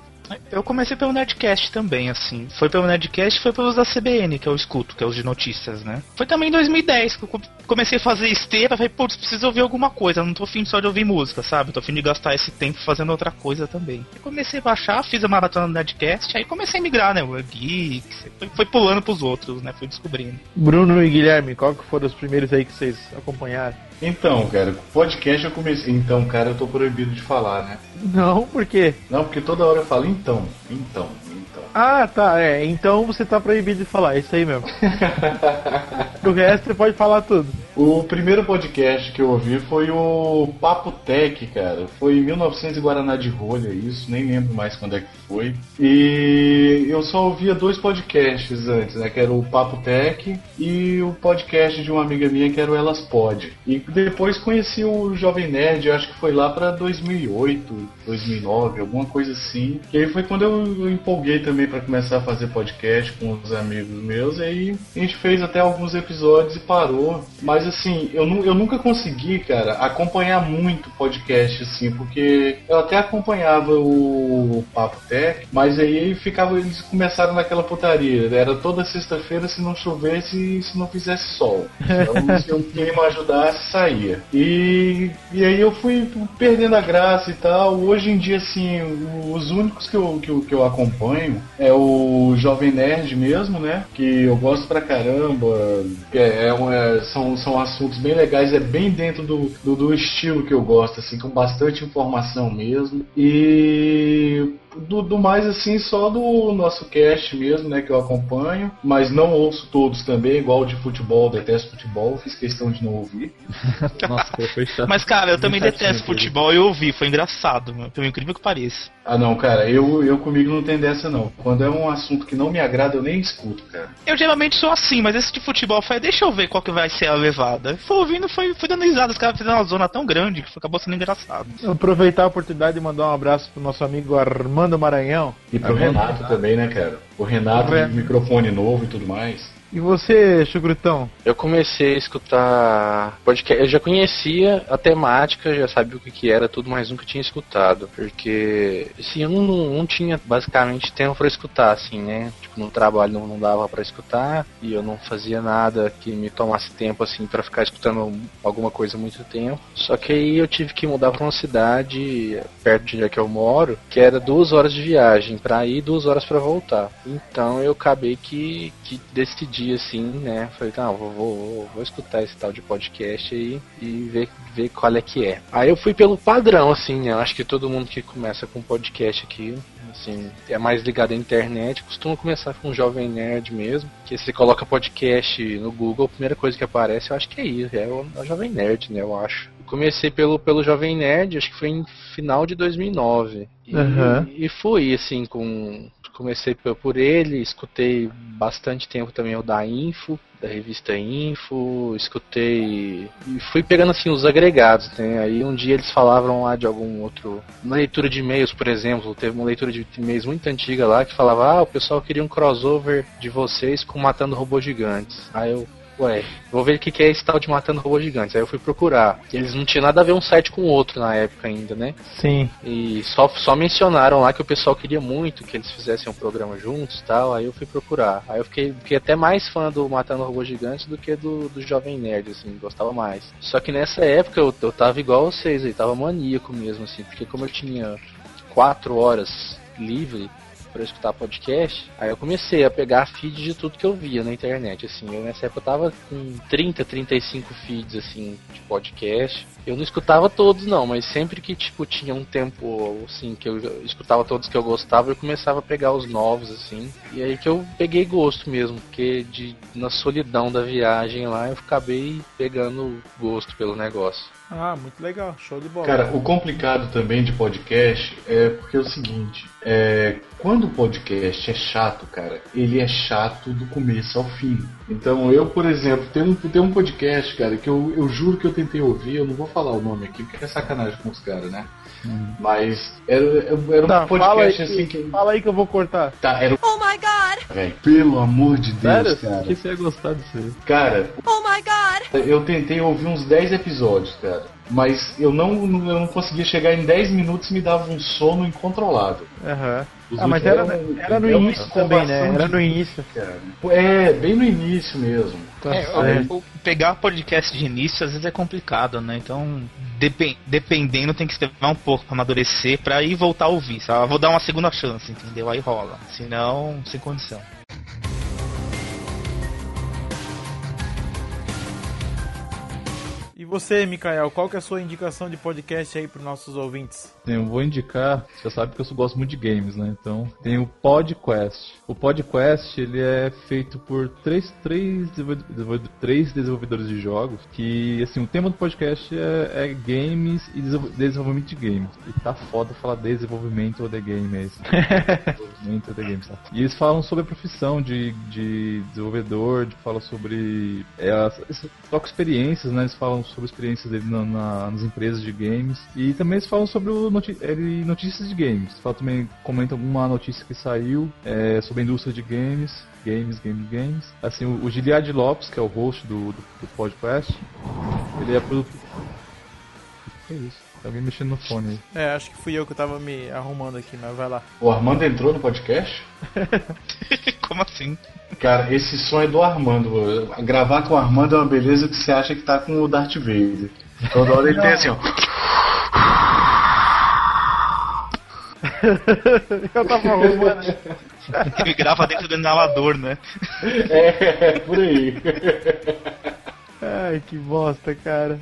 Eu comecei pelo Nerdcast também, assim. Foi pelo Nerdcast foi pelos da CBN, que eu escuto, que é os de notícias, né? Foi também em 2010 que eu co- comecei a fazer esteira, falei, putz, preciso ouvir alguma coisa, não tô afim só de ouvir música, sabe? Tô afim de gastar esse tempo fazendo outra coisa também. Comecei a baixar, fiz a maratona do Nerdcast, aí comecei a migrar, né? O Geeks, foi, foi pulando pros outros, né? Fui descobrindo. Bruno e Guilherme, qual que foram os primeiros aí que vocês acompanharam? Então, cara, podcast eu comecei. Então, cara, eu tô proibido de falar, né? Não, por quê? Não, porque toda hora eu falo então, então, então. Ah, tá, é. Então você tá proibido de falar, é isso aí mesmo. o resto você pode falar tudo. O primeiro podcast que eu ouvi foi o Papo Tech, cara. Foi em 1900 e Guaraná de Rolha, isso, nem lembro mais quando é que foi. E eu só ouvia dois podcasts antes, né? Que era o Papo Tech e o podcast de uma amiga minha que era o Elas Pod. E depois conheci o Jovem Nerd, acho que foi lá pra 2008, 2009, alguma coisa assim. E aí foi quando eu empolguei também pra começar a fazer podcast com os amigos meus. E aí a gente fez até alguns episódios e parou. Mas assim, eu, eu nunca consegui, cara, acompanhar muito podcast assim, porque eu até acompanhava o Papo Tech, mas aí ficava, eles começaram naquela putaria. Era toda sexta-feira se não chovesse e se não fizesse sol. Então, se o clima ajudasse, saía. E, e aí eu fui perdendo a graça e tal. Hoje em dia, assim, os únicos que eu, que eu, que eu acompanho é o Jovem Nerd mesmo, né? Que eu gosto pra caramba. É, é um- é- são, são são assuntos bem legais, é bem dentro do, do, do estilo que eu gosto, assim, com bastante informação mesmo. E do, do mais assim, só do nosso cast mesmo, né, que eu acompanho, mas não ouço todos também, igual o de futebol, detesto futebol, fiz questão de não ouvir. Nossa, foi chato. Mas, cara, eu também detesto futebol e eu ouvi, foi engraçado, meu, pelo incrível que pareça. Ah não, cara, eu, eu comigo não tem dessa não. Quando é um assunto que não me agrada, eu nem escuto, cara. Eu geralmente sou assim, mas esse de futebol foi, deixa eu ver qual que vai ser a levada. Foi ouvindo, foi, foi dando risada, os caras fizeram uma zona tão grande que acabou sendo engraçado. Aproveitar a oportunidade e mandar um abraço pro nosso amigo Armando Maranhão. E pro Renato também, né, cara? O Renato Re- de microfone novo e tudo mais. E você, Chucrutão? Eu comecei a escutar podcast. Eu já conhecia a temática, já sabia o que, que era, tudo, mas nunca tinha escutado. Porque, assim, eu não, não, tinha basicamente tempo pra escutar, assim, né? Tipo, no trabalho não, não dava pra escutar e eu não fazia nada que me tomasse tempo, assim, pra ficar escutando alguma coisa muito tempo. Só que aí eu tive que mudar pra uma cidade perto de onde é que eu moro, que era duas horas de viagem pra ir e duas horas pra voltar. Então eu acabei que, que decidi assim, né? Falei, não, vou, vou, vou, vou escutar esse tal de podcast aí e ver, ver qual é que é. Aí eu fui pelo padrão, assim, né? Eu acho que todo mundo que começa com podcast aqui, assim, é mais ligado à internet, costuma começar com um jovem nerd mesmo. Que você coloca podcast no Google, a primeira coisa que aparece, eu acho que é isso, é o, é o Jovem Nerd, né? Eu acho. Comecei pelo, pelo Jovem Nerd, acho que foi em final de 2009. E, Aham. e fui, assim, com. Comecei por ele, escutei bastante tempo também o da Info, da revista Info, escutei. E fui pegando assim os agregados, né? Aí um dia eles falavam lá de algum outro. Na leitura de e-mails, por exemplo, teve uma leitura de e-mails muito antiga lá que falava, ah, o pessoal queria um crossover de vocês com Matando Robôs Gigantes. Aí eu. Ué, vou ver o que que é esse tal de Matando Robôs Gigantes. Aí eu fui procurar. Eles não tinham nada a ver um site com o outro na época ainda, né? Sim. E só, só mencionaram lá que o pessoal queria muito que eles fizessem um programa juntos e tal, aí eu fui procurar. Aí eu fiquei, fiquei até mais fã do Matando Robôs Gigantes do que do, do Jovem Nerd, assim, gostava mais. Só que nessa época eu, eu tava igual vocês aí, tava maníaco mesmo, assim, porque como eu tinha quatro horas livre para escutar podcast, aí eu comecei a pegar feed de tudo que eu via na internet, assim, eu nessa época eu tava com 30, 35 feeds, assim, de podcast, eu não escutava todos não, mas sempre que, tipo, tinha um tempo, assim, que eu escutava todos que eu gostava, eu começava a pegar os novos, assim, e aí que eu peguei gosto mesmo, porque de, na solidão da viagem lá, eu acabei pegando gosto pelo negócio. Ah, muito legal. Show de bola. Cara, o complicado também de podcast é porque é o seguinte, é, quando o podcast é chato, cara, ele é chato do começo ao fim. Então eu, por exemplo, tem um, tem um podcast, cara, que eu, eu juro que eu tentei ouvir, eu não vou falar o nome aqui, porque é sacanagem com os caras, né? Mas era, era um Tá, fala aí, podcast assim que. fala aí que eu vou cortar. Tá, era Oh my god! Velho, pelo amor de Deus, Sério? cara. Que você ia gostar disso aí. Cara, Oh my god! eu tentei ouvir uns 10 episódios, cara. Mas eu não, eu não conseguia chegar em 10 minutos e me dava um sono incontrolável. Aham. Os Ah, mas era, eram- era no é início também, né? Era no início. Cara. É, bem no início mesmo. Tá É, certo. o- o- pegar podcast de início às vezes é complicado, né? Então, depen- dependendo, tem que esperar um pouco pra amadurecer pra ir voltar a ouvir. Sabe? Ah, Vou dar uma segunda chance, entendeu? Aí rola. Senão, sem condição. Você, Mikael, qual que é a sua indicação de podcast aí pros nossos ouvintes? Eu vou indicar, você sabe que eu gosto muito de games, né? Então, tem o PodQuest. O PodQuest, ele é feito por três, três, três desenvolvedores de jogos, que, assim, o tema do podcast é, é games e desenvol- desenvolvimento de games. E tá foda falar desenvolvimento de game, é isso. desenvolvimento de games, tá? E eles falam sobre a profissão de, de desenvolvedor, de, falam sobre... É, trocam experiências, né? Eles falam sobre experiências dele na- na- nas empresas de games. E também eles falam sobre o noti ele- notícias de games. Fala também, comenta alguma notícia que saiu é, sobre a indústria de games. Games, games, games. Assim, o, o Giliad Lopes, que é o host do, do, do podcast, ele é produtor. Que isso? Tem alguém mexendo no fone aí. É, acho que fui eu que tava me arrumando aqui, mas vai lá. O Armando entrou no podcast? Como assim? Cara, esse som é do Armando. Gravar com o Armando é uma beleza que você acha que tá com o Darth Vader. Toda hora ele tem assim, ó. eu tava arrumando. Ele grava dentro do inalador, né? É, por aí. Ai, que bosta, cara.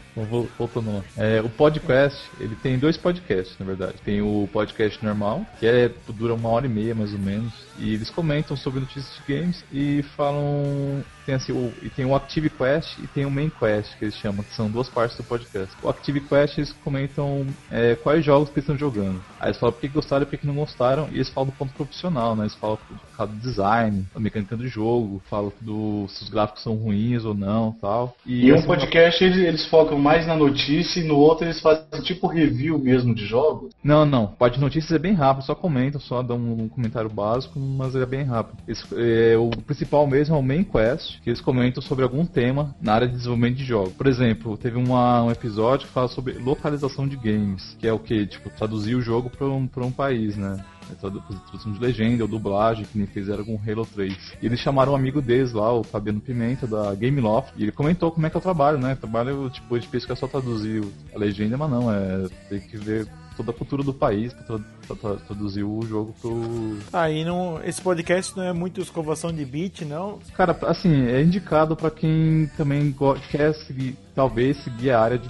Voltando lá. É, o podcast, ele tem dois podcasts, na verdade. Tem o podcast normal, que é, dura uma hora e meia mais ou menos. E eles comentam sobre notícias de games e falam. Tem assim, o, e tem o Active Quest e tem o Main Quest, que eles chamam, que são duas partes do podcast. O Active Quest eles comentam é, quais jogos que eles estão jogando. Aí eles falam por que gostaram e por que não gostaram, e eles falam do ponto profissional, né? Eles falam do do design, da mecânica do jogo, falam do, se os gráficos são ruins ou não tal. E um essa- podcast eles, eles focam mais na notícia e no outro eles fazem tipo review mesmo de jogos. Não, não. Parte de notícias é bem rápido, só comentam, só dão um comentário básico, mas é bem rápido. Esse- é, o principal mesmo é o Main Quest, que eles comentam sobre algum tema na área de desenvolvimento de jogos. Por exemplo, teve uma- um episódio que fala sobre localização de games, que é o que? Tipo, traduzir o jogo para um, um país, né? É tradu- Tradução de legenda ou dublagem, que nem fizeram com Halo 3. E eles chamaram um amigo deles lá, o Fabiano Pimenta, da Game Loft, e ele comentou como é que é o trabalho, né? O trabalho, tipo, a gente pensa que é só traduzir a legenda, mas não, é tem que ver toda a cultura do país pra, tra- pra tra- traduzir o jogo pro. Aí não, esse podcast não é muito escovação de beat, não. Cara, assim, é indicado pra quem também quer seguir, talvez seguir a área de,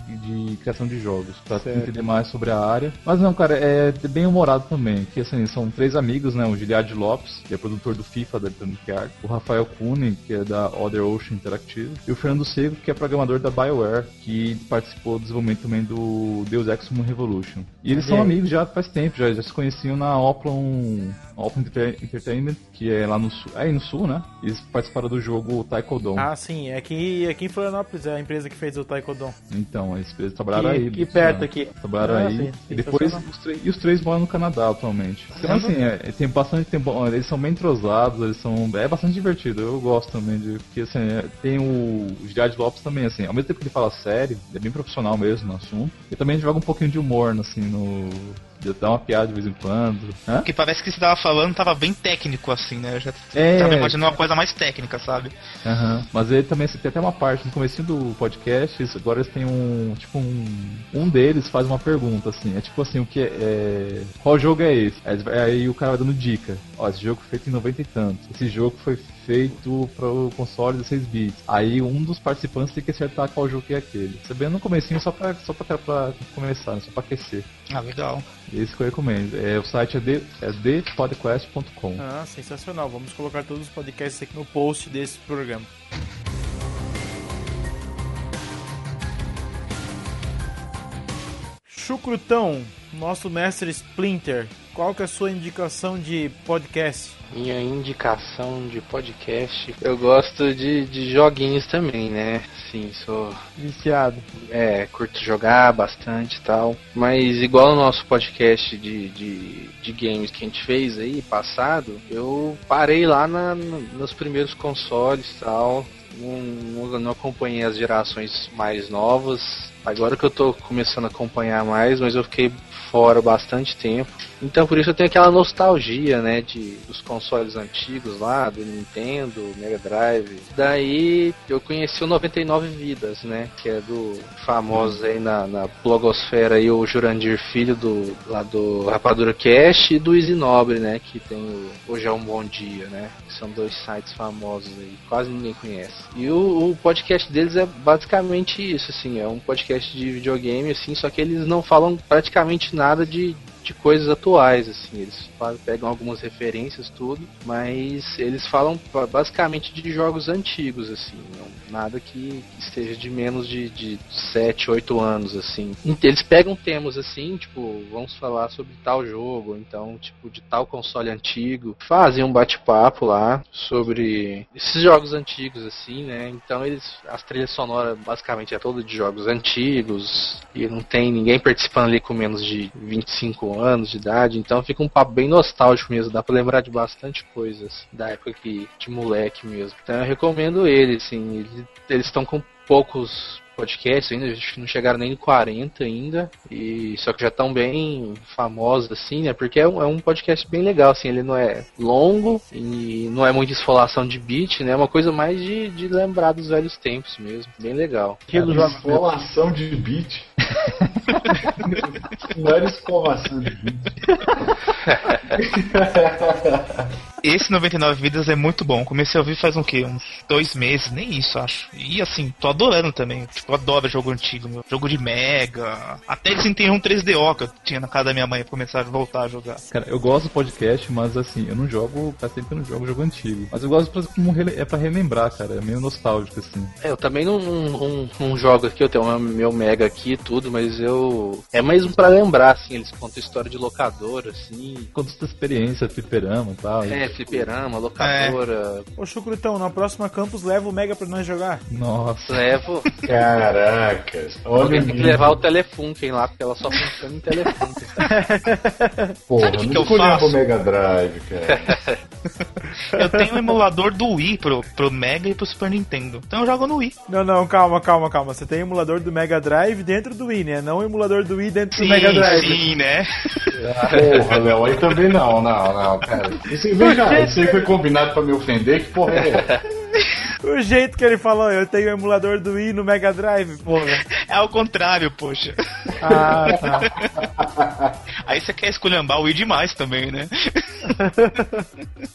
de criação de jogos, pra Certo. entender mais sobre a área. Mas não, cara, é bem humorado também, que assim, são três amigos, né? O Giliad Lopes, que é produtor do FIFA da Electronic Arts, o Rafael Kunin, que é da Other Ocean Interactive, e o Fernando Seco, que é programador da BioWare, que participou do desenvolvimento também do Deus Ex Human Revolution. E eles são amigos já faz tempo, já, já se conheciam na Oplon, Enter- Entertainment, que é lá no sul, é aí no sul, né? Eles participaram do jogo Taekwondo. Ah, sim, é aqui, aqui em Florianópolis, é a empresa que fez o Taekwondo. Então, eles, trabalharam Que- aí. que perto né? aqui. Trabalharam Ah, aí. sim, e depois os, três- e os três moram no Canadá atualmente. Então, assim, é, tem bastante tempo. Eles são bem entrosados, eles são. É bastante divertido. Eu gosto também de. Porque assim, é, tem o Giard Lopes também, assim, ao mesmo tempo que ele fala sério, ele é bem profissional mesmo no assunto. E também joga um pouquinho de humor, assim, no. Dá uma piada de vez em quando. Hã? Porque parece que você tava falando tava bem técnico assim, né? Eu já É. tava imaginando uma coisa mais técnica, sabe? Aham. Mas ele também assim, tem até uma parte no começo do podcast, isso, agora eles têm um. Tipo um. Um deles faz uma pergunta, assim. É tipo assim, o que é. é, qual jogo é esse? Aí, aí o cara vai dando dica. Ó, esse jogo foi feito em 90 e tantos. Esse jogo foi feito para o console 16 bits. Aí um dos participantes tem que acertar qual jogo que é aquele. Sabendo no comecinho só pra, só pra, pra começar, né? só pra aquecer. Ah, legal. Esse que eu recomendo. É, o site é, de, é. Ah, sensacional. Vamos colocar todos os podcasts aqui no post desse programa. Chucrutão, nosso mestre Splinter, qual que é a sua indicação de podcast? Minha indicação de podcast, eu gosto de, de joguinhos também, né? Sim, sou. Viciado. É, curto jogar bastante e tal. Mas igual o nosso podcast de, de, de games que a gente fez aí, passado, eu parei lá na- no- nos primeiros consoles e tal. Não, não, não acompanhei as gerações mais novas. Agora que eu tô começando a acompanhar mais, mas eu fiquei fora bastante tempo. Então por isso eu tenho aquela nostalgia, né, de dos consoles antigos lá, do Nintendo, Mega Drive. Daí eu conheci o 99 Vidas, né, que é do famoso aí na, na blogosfera aí o Jurandir Filho do lá do Rapadura Cash e do Easy Nobre, né, que tem o Hoje é um Bom Dia, né, são dois sites famosos aí, quase ninguém conhece. E o, o podcast deles é basicamente isso, assim, é um podcast de videogame, assim, só que eles não falam praticamente nada de, de coisas atuais, assim, eles pegam algumas referências, tudo, mas eles falam ba- basicamente de jogos antigos, assim, nada que esteja de menos de, de 7, 8 anos, assim. Eles pegam temas assim, tipo, vamos falar sobre tal jogo, então, tipo, de tal console antigo, fazem um bate-papo lá sobre esses jogos antigos, assim, né? Então eles. As trilhas sonoras basicamente é toda de jogos antigos, e não tem ninguém participando ali com menos de 25 anos de idade, então fica um papo bem nostálgico mesmo, dá pra lembrar de bastante coisas da época que, de moleque mesmo. Então eu recomendo ele, assim, ele- eles estão com poucos podcasts ainda, acho que não chegaram nem em 40 ainda, e só que já estão bem famosos assim, né? Porque é um, é um podcast bem legal, assim, ele não é longo e não é muita esfolação de beat, né? É uma coisa mais de, de lembrar dos velhos tempos mesmo, bem legal. Escolação de beat. não era escovação de beat. Esse 99 Vidas é muito bom. Comecei a ouvir faz um quê? Uns dois meses, nem isso, acho. E assim, tô adorando também. Eu adoro jogo antigo, meu. Jogo de Mega. Até eles um 3DO que eu tinha na casa da minha mãe pra começar a voltar a jogar. Cara, eu gosto do podcast, mas assim, eu não jogo, faz tempo que eu não jogo jogo antigo. Mas eu gosto pra, como rele- é pra relembrar, cara. É meio nostálgico, assim. É, eu também não, não, não- não jogo aqui, eu tenho meu- meu Mega aqui e tudo, mas eu. É mesmo pra lembrar, assim, eles contam história de locadora, assim. Conta sua experiência, fliperama e tal. É, fliperama, locadora. Ô, Chucrutão, na próxima campus leva o Mega pra nós jogar. Nossa. Levo. Caraca, olha tem que levar o Telefunken lá, porque ela só funciona em Telefunken. Porra, Sabe o que não que eu faço? o Mega Drive, cara. Eu tenho um emulador do Wii pro, pro Mega e pro Super Nintendo. Então eu jogo no Wii. Não, não, calma, calma, calma. Você tem emulador do Mega Drive dentro do Wii, né? Não o emulador do Wii dentro Sim, do Mega Drive. sim, né? Porra, Léo, aí também não, não, não, cara. Isso, vem cá, isso aí foi combinado pra me ofender, que porra é essa? O jeito que ele falou, eu tenho o emulador do Wii no Mega Drive, porra. É ao contrário, poxa. Ah, tá. Aí você quer esculhambar o Wii demais também, né?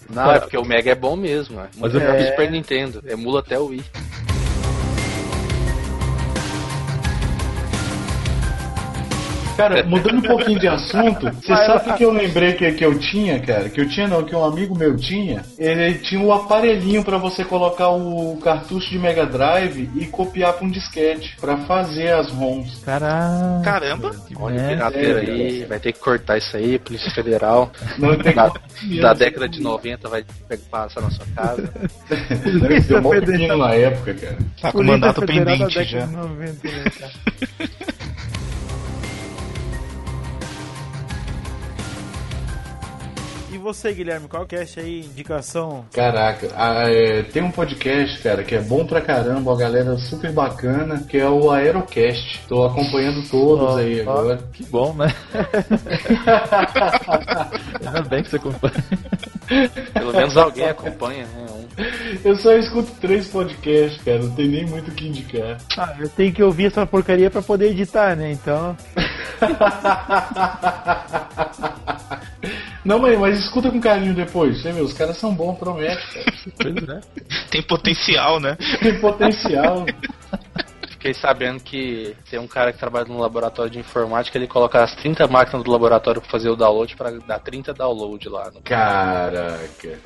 Não, é porque o Mega é bom mesmo. É. Mas eu- eu Super Nintendo, emula até o Wii. Cara, mudando um pouquinho de assunto, você sabe o que que eu lembrei que, que eu tinha, cara? Que eu tinha não, que um amigo meu tinha. Ele tinha um aparelhinho pra você colocar o cartucho de Mega Drive e copiar pra um disquete pra fazer as ROMs. Caralho. Caramba. Olha É, o pirateiro é, aí, vai ter que cortar isso aí, Polícia Federal. Não tem Da, que... da década de 90 vai passar na sua casa. Deu mó pepino na época, cara. Tá com Polícia mandato Federal da pendente já. de 90, né, você, Guilherme, qual cast aí, indicação? Caraca, ah, é, tem um podcast, cara, que é bom pra caramba, uma galera super bacana, que é o Aerocast. Tô acompanhando todos aí ó. agora. Que bom, né? Ainda bem que você acompanha. Pelo menos alguém acompanha, né? Eu só escuto três podcasts, cara, não tem nem muito o que indicar. Ah, eu tenho que ouvir essa porcaria pra poder editar, né? Então. Não, mas, mas escuta com carinho depois. Você vê, os caras são bons, promete, cara. Pois é. Tem potencial, né? Tem potencial. Fiquei sabendo que tem um cara que trabalha no laboratório de informática, ele coloca as 30 máquinas do laboratório pra fazer o download pra dar 30 download lá. no- Caraca.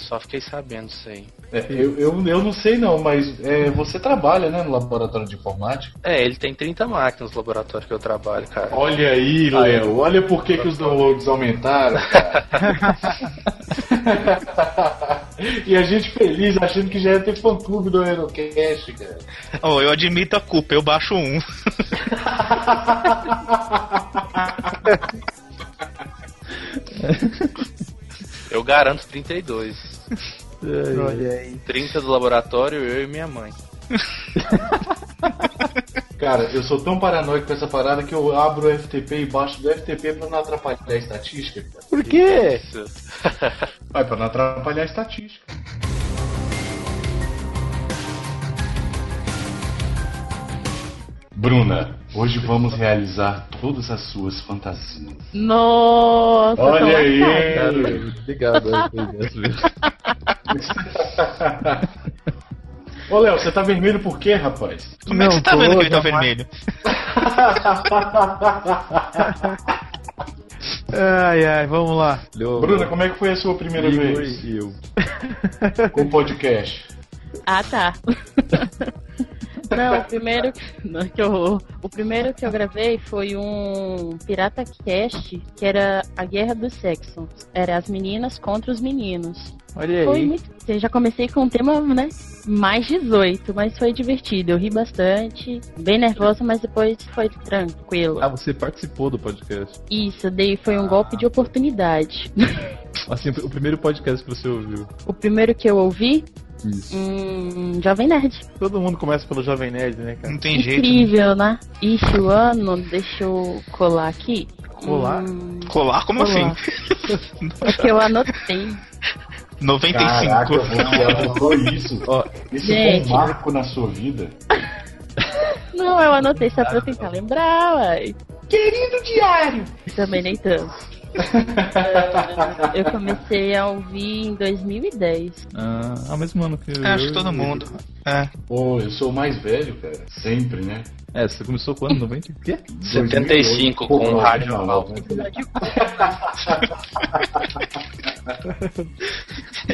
Só fiquei sabendo isso aí. É, eu, eu, eu não sei não, mas é, você trabalha, né, no laboratório de informática? É, ele tem 30 máquinas no laboratório que eu trabalho, cara. Olha aí, Léo, olha por que, que os downloads aumentaram, cara. e a gente feliz, achando que já ia ter fã-clube do Aerocast, cara. Oh, eu admito a culpa, eu baixo um. Eu garanto 32. Olha aí. 30 do laboratório, eu e minha mãe. Cara, eu sou tão paranoico com essa parada que eu abro o FTP e baixo do FTP pra não atrapalhar a estatística. cara. Por quê? Isso. Vai, pra não atrapalhar a estatística. Bruna, hoje vamos realizar todas as suas fantasias. Nossa, Olha aí! Obrigado? Ô Léo, você tá vermelho por quê, rapaz? Como é que Não você tá vendo que ele tá vermelho? Ai, ai, vamos lá. Bruna, como é que foi a sua primeira Igor vez eu. com o podcast? Ah, tá. Não, o primeiro não, que eu, o primeiro que eu gravei foi um Pirata Cast, que era a Guerra dos Sexos. Era as meninas contra os meninos. Olha Foi aí. muito. Eu já comecei com um tema, né? Mais 18, mas foi divertido. Eu ri bastante, bem nervosa, mas depois foi tranquilo. Ah, você participou do podcast. Isso, daí foi um golpe de oportunidade. Assim, o primeiro podcast que você ouviu. O primeiro que eu ouvi, Isso. um Jovem Nerd. Todo mundo começa pelo Jovem Nerd, né, cara? Não tem jeito. né? Incrível, né? Ixi, o ano, deixa eu colar aqui. Colar? Hum, Colar? Como Colar. assim? é que eu anotei. 95. Caraca, você isso? Ó, Isso Gente. foi um marco na sua vida? Não, eu anotei só pra eu tentar lembrar, uai. Querido diário! Também nem tanto. Eu comecei a ouvir em 2010. Ah, ao mesmo ano que eu. Acho que todo mundo. É. Pô, eu sou o mais velho, cara. Sempre, né? É, você começou quando? 90? O quê? 75 com o rádio normal.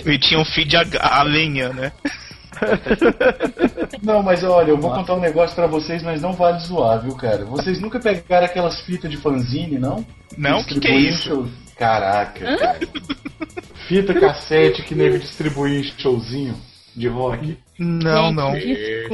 E tinha um feed a, a lenha, né? Não, mas olha, eu vou contar um negócio pra vocês, mas não vale zoar, viu, cara? Vocês nunca pegaram aquelas fitas de fanzine, não? Não? O que, que é isso? show- Caraca, cara. Fita cassete que nego distribuía em showzinho de rock. Não, Gente, não.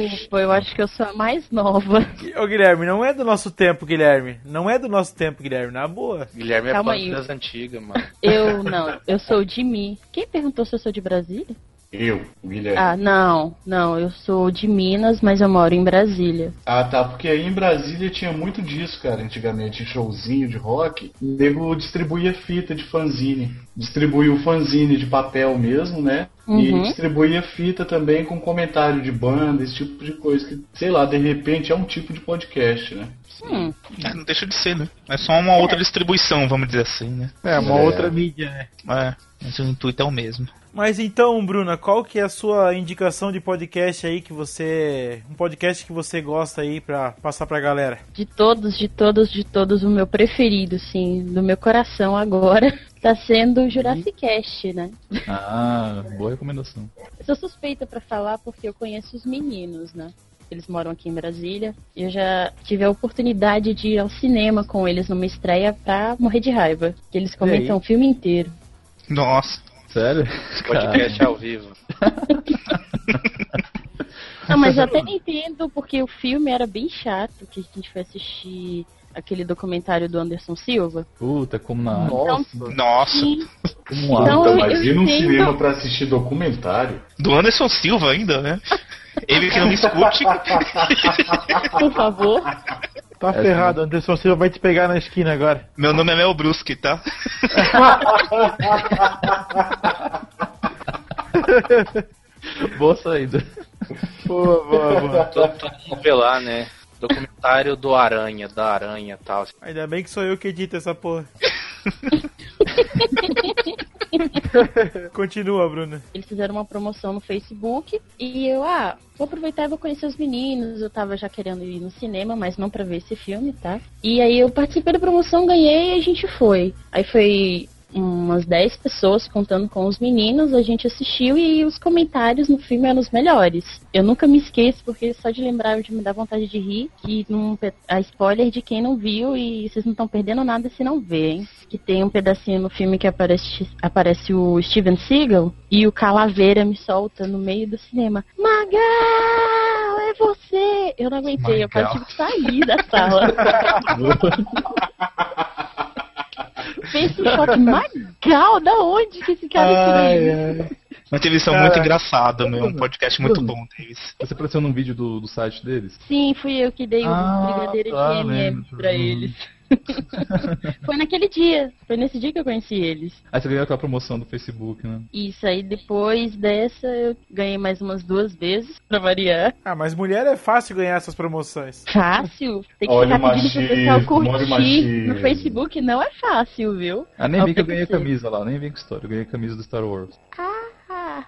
Desculpa, eu acho que eu sou a mais nova. Ô Guilherme, não é do nosso tempo, Guilherme. Não é do nosso tempo, Guilherme, na boa. Guilherme é Calma fã aí. das antigas, mano. Eu não, eu sou de mim. Quem perguntou se eu sou de Brasília? Eu, Guilherme. Ah, não, não, eu sou de Minas, mas eu moro em Brasília. Ah, tá, porque aí em Brasília tinha muito disso, cara, antigamente, em showzinho de rock. O nego distribuía fita de fanzine. Distribuía o fanzine de papel mesmo, né? E Uhum. distribuía fita também com comentário de banda, esse tipo de coisa que, sei lá, de repente é um tipo de podcast, né? Hum, É, não deixa de ser, né? É só uma outra distribuição, vamos dizer assim, né? É, uma É. outra mídia, né? É, mas o intuito é o mesmo. Mas então, Bruna, qual que é a sua indicação de podcast aí que você. Um podcast que você gosta aí pra passar pra galera? de todos, de todos, de todos, o meu preferido, assim, do meu coração agora, tá sendo o Jurassic Cast, né? Ah, boa recomendação. Eu sou suspeita pra falar porque eu conheço os meninos, né? Eles moram aqui em Brasília. Eu já tive a oportunidade de ir ao cinema com eles numa estreia pra morrer de raiva. Que eles comentam o filme inteiro. Nossa. Sério? Podcast ao vivo. Não, mas eu até não entendo porque o filme era bem chato, que a gente foi assistir aquele documentário do Anderson Silva. Puta, como na. Nossa. Sim. Como Então. Puta, ir num entendo. cinema pra assistir documentário? Do Anderson Silva ainda, né? Ele que não me escute. Por favor. Tá ferrado, Anderson Silva vai te pegar na esquina agora. Meu nome é Mel Bruschi, tá? Boa saída. Boa, boa, boa. Mundo vê lá, né? Documentário do Aranha, da Aranha e tal. Ainda bem que sou eu que edito essa porra. Continua, Bruna. Eles fizeram uma promoção no Facebook e eu, ah, vou aproveitar e vou conhecer os meninos. Eu tava já querendo ir no cinema, mas não pra ver esse filme, tá? E aí eu participei da promoção, ganhei e a gente foi. Aí foi umas 10 pessoas contando com os meninos, a gente assistiu e os comentários no filme eram os melhores. Eu nunca me esqueço, porque só de lembrar de me dá vontade de rir, que num, a spoiler de quem não viu e vocês não estão perdendo nada se não vê, hein? Que tem um pedacinho no filme que aparece, aparece o Steven Seagal e o Calaveira me solta no meio do cinema. Magal, é você! Eu não aguentei, eu quase tive que sair da sala. Pensa em choque. Magal, da onde que esse cara tirou isso? Uma entrevista muito engraçada, meu. Um podcast muito bom, Davis. Você apareceu num vídeo do, do site deles? Sim, fui eu que dei Ah, um brigadeiro tá, de MM pra eles. foi naquele dia, foi nesse dia que eu conheci eles. Aí você ganhou aquela promoção do Facebook, né? Isso aí, depois dessa, eu ganhei mais umas duas vezes, pra variar. Ah, mas mulher é fácil ganhar essas promoções. Fácil, tem que Olha ficar o pedindo pro pessoal curtir no Facebook, não é fácil, viu? Ah, nem vi que eu ganhei camisa lá, nem vi com história. Eu ganhei a camisa do Star Wars. Ah,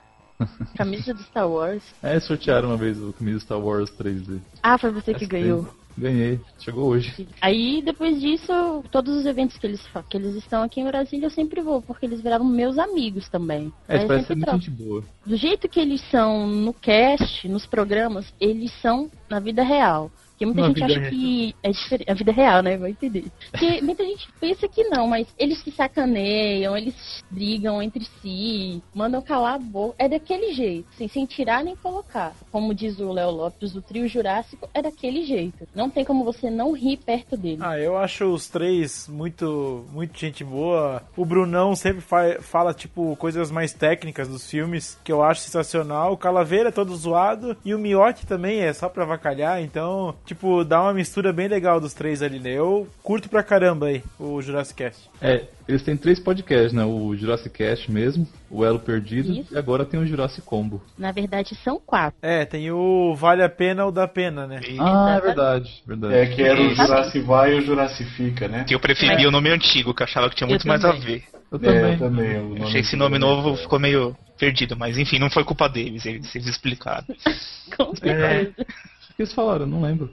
camisa do Star Wars. É, sortearam uma vez o camisa Star Wars 3D. Ah, foi você que ganhou. Ganhei, chegou hoje. Aí, depois disso, todos os eventos que eles, que eles estão aqui em Brasília, eu sempre vou, porque eles viraram meus amigos também. É, Aí isso eu parece ser sempre muito gente boa. Do jeito que eles são no cast, nos programas, eles são na vida real. Porque muita gente acha real. que é diferente. A vida real, né? Vai entender. Porque muita gente pensa que não, mas eles se sacaneiam, eles brigam entre si, mandam calar a boca. É daquele jeito, assim, sem tirar nem colocar. Como diz o Léo Lopes, o trio Jurássico é daquele jeito. Não tem como você não rir perto dele. Ah, eu acho os três muito, muito gente boa. O Brunão sempre fa- fala, tipo, coisas mais técnicas dos filmes, que eu acho sensacional. O Calaveira é todo zoado. E o Miotti também é só pra avacalhar, então tipo, dá uma mistura bem legal dos três ali, né? Eu curto pra caramba aí o Jurassic Cast. É, eles têm três podcasts, né? O Jurassic Cast mesmo, o Elo Perdido Isso. e agora tem o Jurassic Combo. Na verdade, são quatro. É, tem o Vale a Pena ou da Pena, né? Ah, é verdade, verdade. É que era o Jurassic Vai e o Jurassic Fica, né? Que eu preferia o nome antigo, que eu achava que tinha muito Eu mais a ver. Eu É, também. eu também. o Achei esse nome novo ficou meio perdido, mas enfim, não foi culpa deles, eles, eles explicaram. Com certeza. O que eles falaram? Não lembro.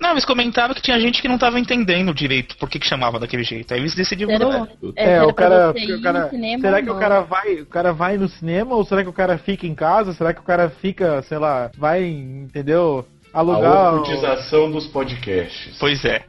Não, eles comentavam que tinha gente que não tava entendendo direito por que, que chamava daquele jeito. Aí eles decidiram mudar. É, era o cara, o cara no cinema será ou que o cara vai, o cara vai no cinema ou será que o cara fica em casa? Será que o cara fica, sei lá, vai, entendeu? Alugar A o- ocultização dos podcasts. Pois é.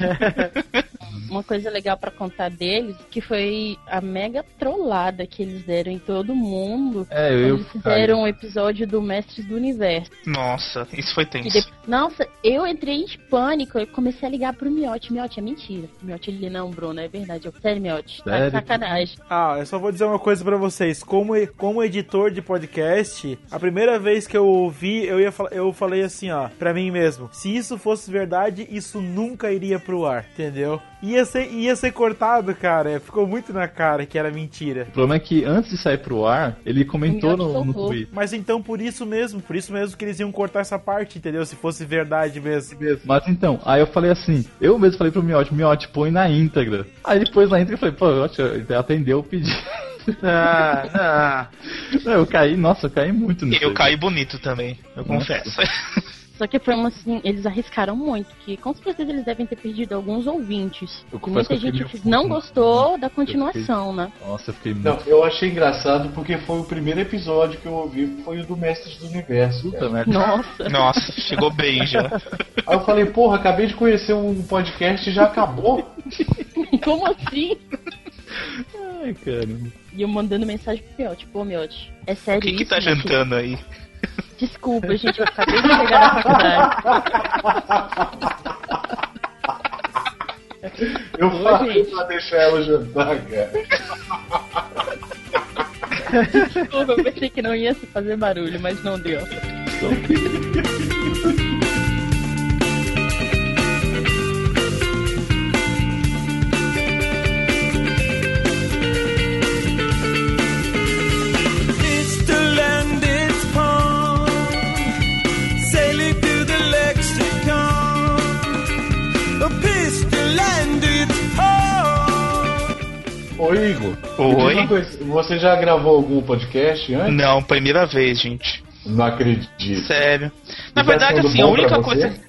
Uma coisa legal pra contar deles, que foi a mega trollada que eles deram em todo mundo. É, eu- eles fizeram um episódio do Mestres do Universo. Nossa, isso foi tenso. de- Nossa, eu entrei em pânico, eu comecei a ligar pro Miotti. Miotti, é mentira. Miotti, ele não, Bruno, é verdade. Eu, sério, Miotti, tá sacanagem. Ah, eu só vou dizer uma coisa pra vocês. Como, como editor de podcast, a primeira vez que eu ouvi, eu, ia, eu falei assim, ó, pra mim mesmo. Se isso fosse verdade, isso nunca iria pro ar, entendeu? Ia ser, ia ser cortado, cara. Ficou muito na cara que era mentira. O problema é que antes de sair pro ar, ele comentou no, no Twitter. Mas então por isso mesmo, por isso mesmo que eles iam cortar essa parte, entendeu? Se fosse verdade mesmo. Mas então, aí eu falei assim, eu mesmo falei pro Miotti, Miotti, põe na íntegra. Aí ele pôs na íntegra e falei, pô, Miotti, atendeu o pedido. Ah, Não, eu caí, nossa, eu caí muito nisso. Eu aí. caí bonito também, eu Nossa. confesso. Só que foi uma assim, eles arriscaram muito, que com certeza eles devem ter perdido alguns ouvintes. Eu Muita que fiquei gente não gostou da continuação, né? Nossa, eu fiquei Não, muito. eu achei engraçado porque foi o primeiro episódio que eu ouvi, foi o do Mestres do Universo. cara. Puta merda. Nossa. Nossa, chegou bem já. Aí eu falei, porra, acabei de conhecer um podcast e já acabou. Como assim? Ai, caramba. E eu mandando mensagem pro Miotti, pô, Miotti, é O sério que, que isso, tá jantando aí? Desculpa, gente, eu acabei de chegar da faculdade. Eu Ô, falei gente. pra deixar ela jantar, cara. Desculpa, eu pensei que não ia fazer barulho, mas não deu. Oi? coisa, você já gravou algum podcast antes? Não, primeira vez, gente. Não acredito. Sério. Na E tá verdade, assim, a única coisa.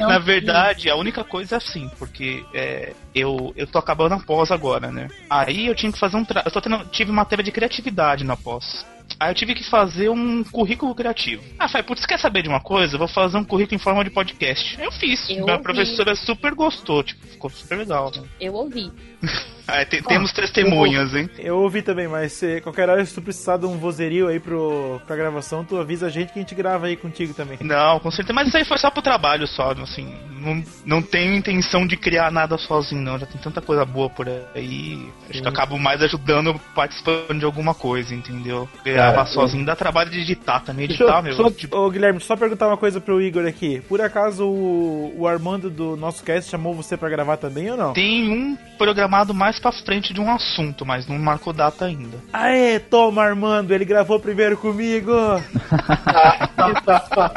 Na que- verdade, a única coisa é assim, porque é, eu, eu tô acabando a pós agora, né? Aí eu tinha que fazer um. Tra... Eu tô tendo, tive matéria de criatividade na pós. Aí eu tive que fazer um currículo criativo. Ah, falei, putz, quer saber de uma coisa? Eu vou fazer um currículo em forma de podcast. Eu fiz. Eu Minha ouvi. professora super gostou, tipo, ficou super legal. Né? Eu ouvi. Aí, te- temos testemunhas, hein? Eu ouvi também, mas se, qualquer hora se tu precisar de um vozerio aí pro, pra gravação, tu avisa a gente que a gente grava aí contigo também. Não, com certeza. Mas isso aí foi só pro trabalho só, assim. Não, não tenho intenção de criar nada sozinho, não. Já tem tanta coisa boa por aí. Acho que eu acabo mais ajudando, participando de alguma coisa, entendeu? Gravar Cara, sozinho dá trabalho de editar também. Editar, eu, meu. só, tipo, Ô Guilherme, só perguntar uma coisa pro Igor aqui. Por acaso o, o Armando do nosso cast chamou você pra gravar também ou não? Tem um programado mais pra frente de um assunto, mas não marcou data ainda. Aê, toma Armando, ele gravou primeiro comigo.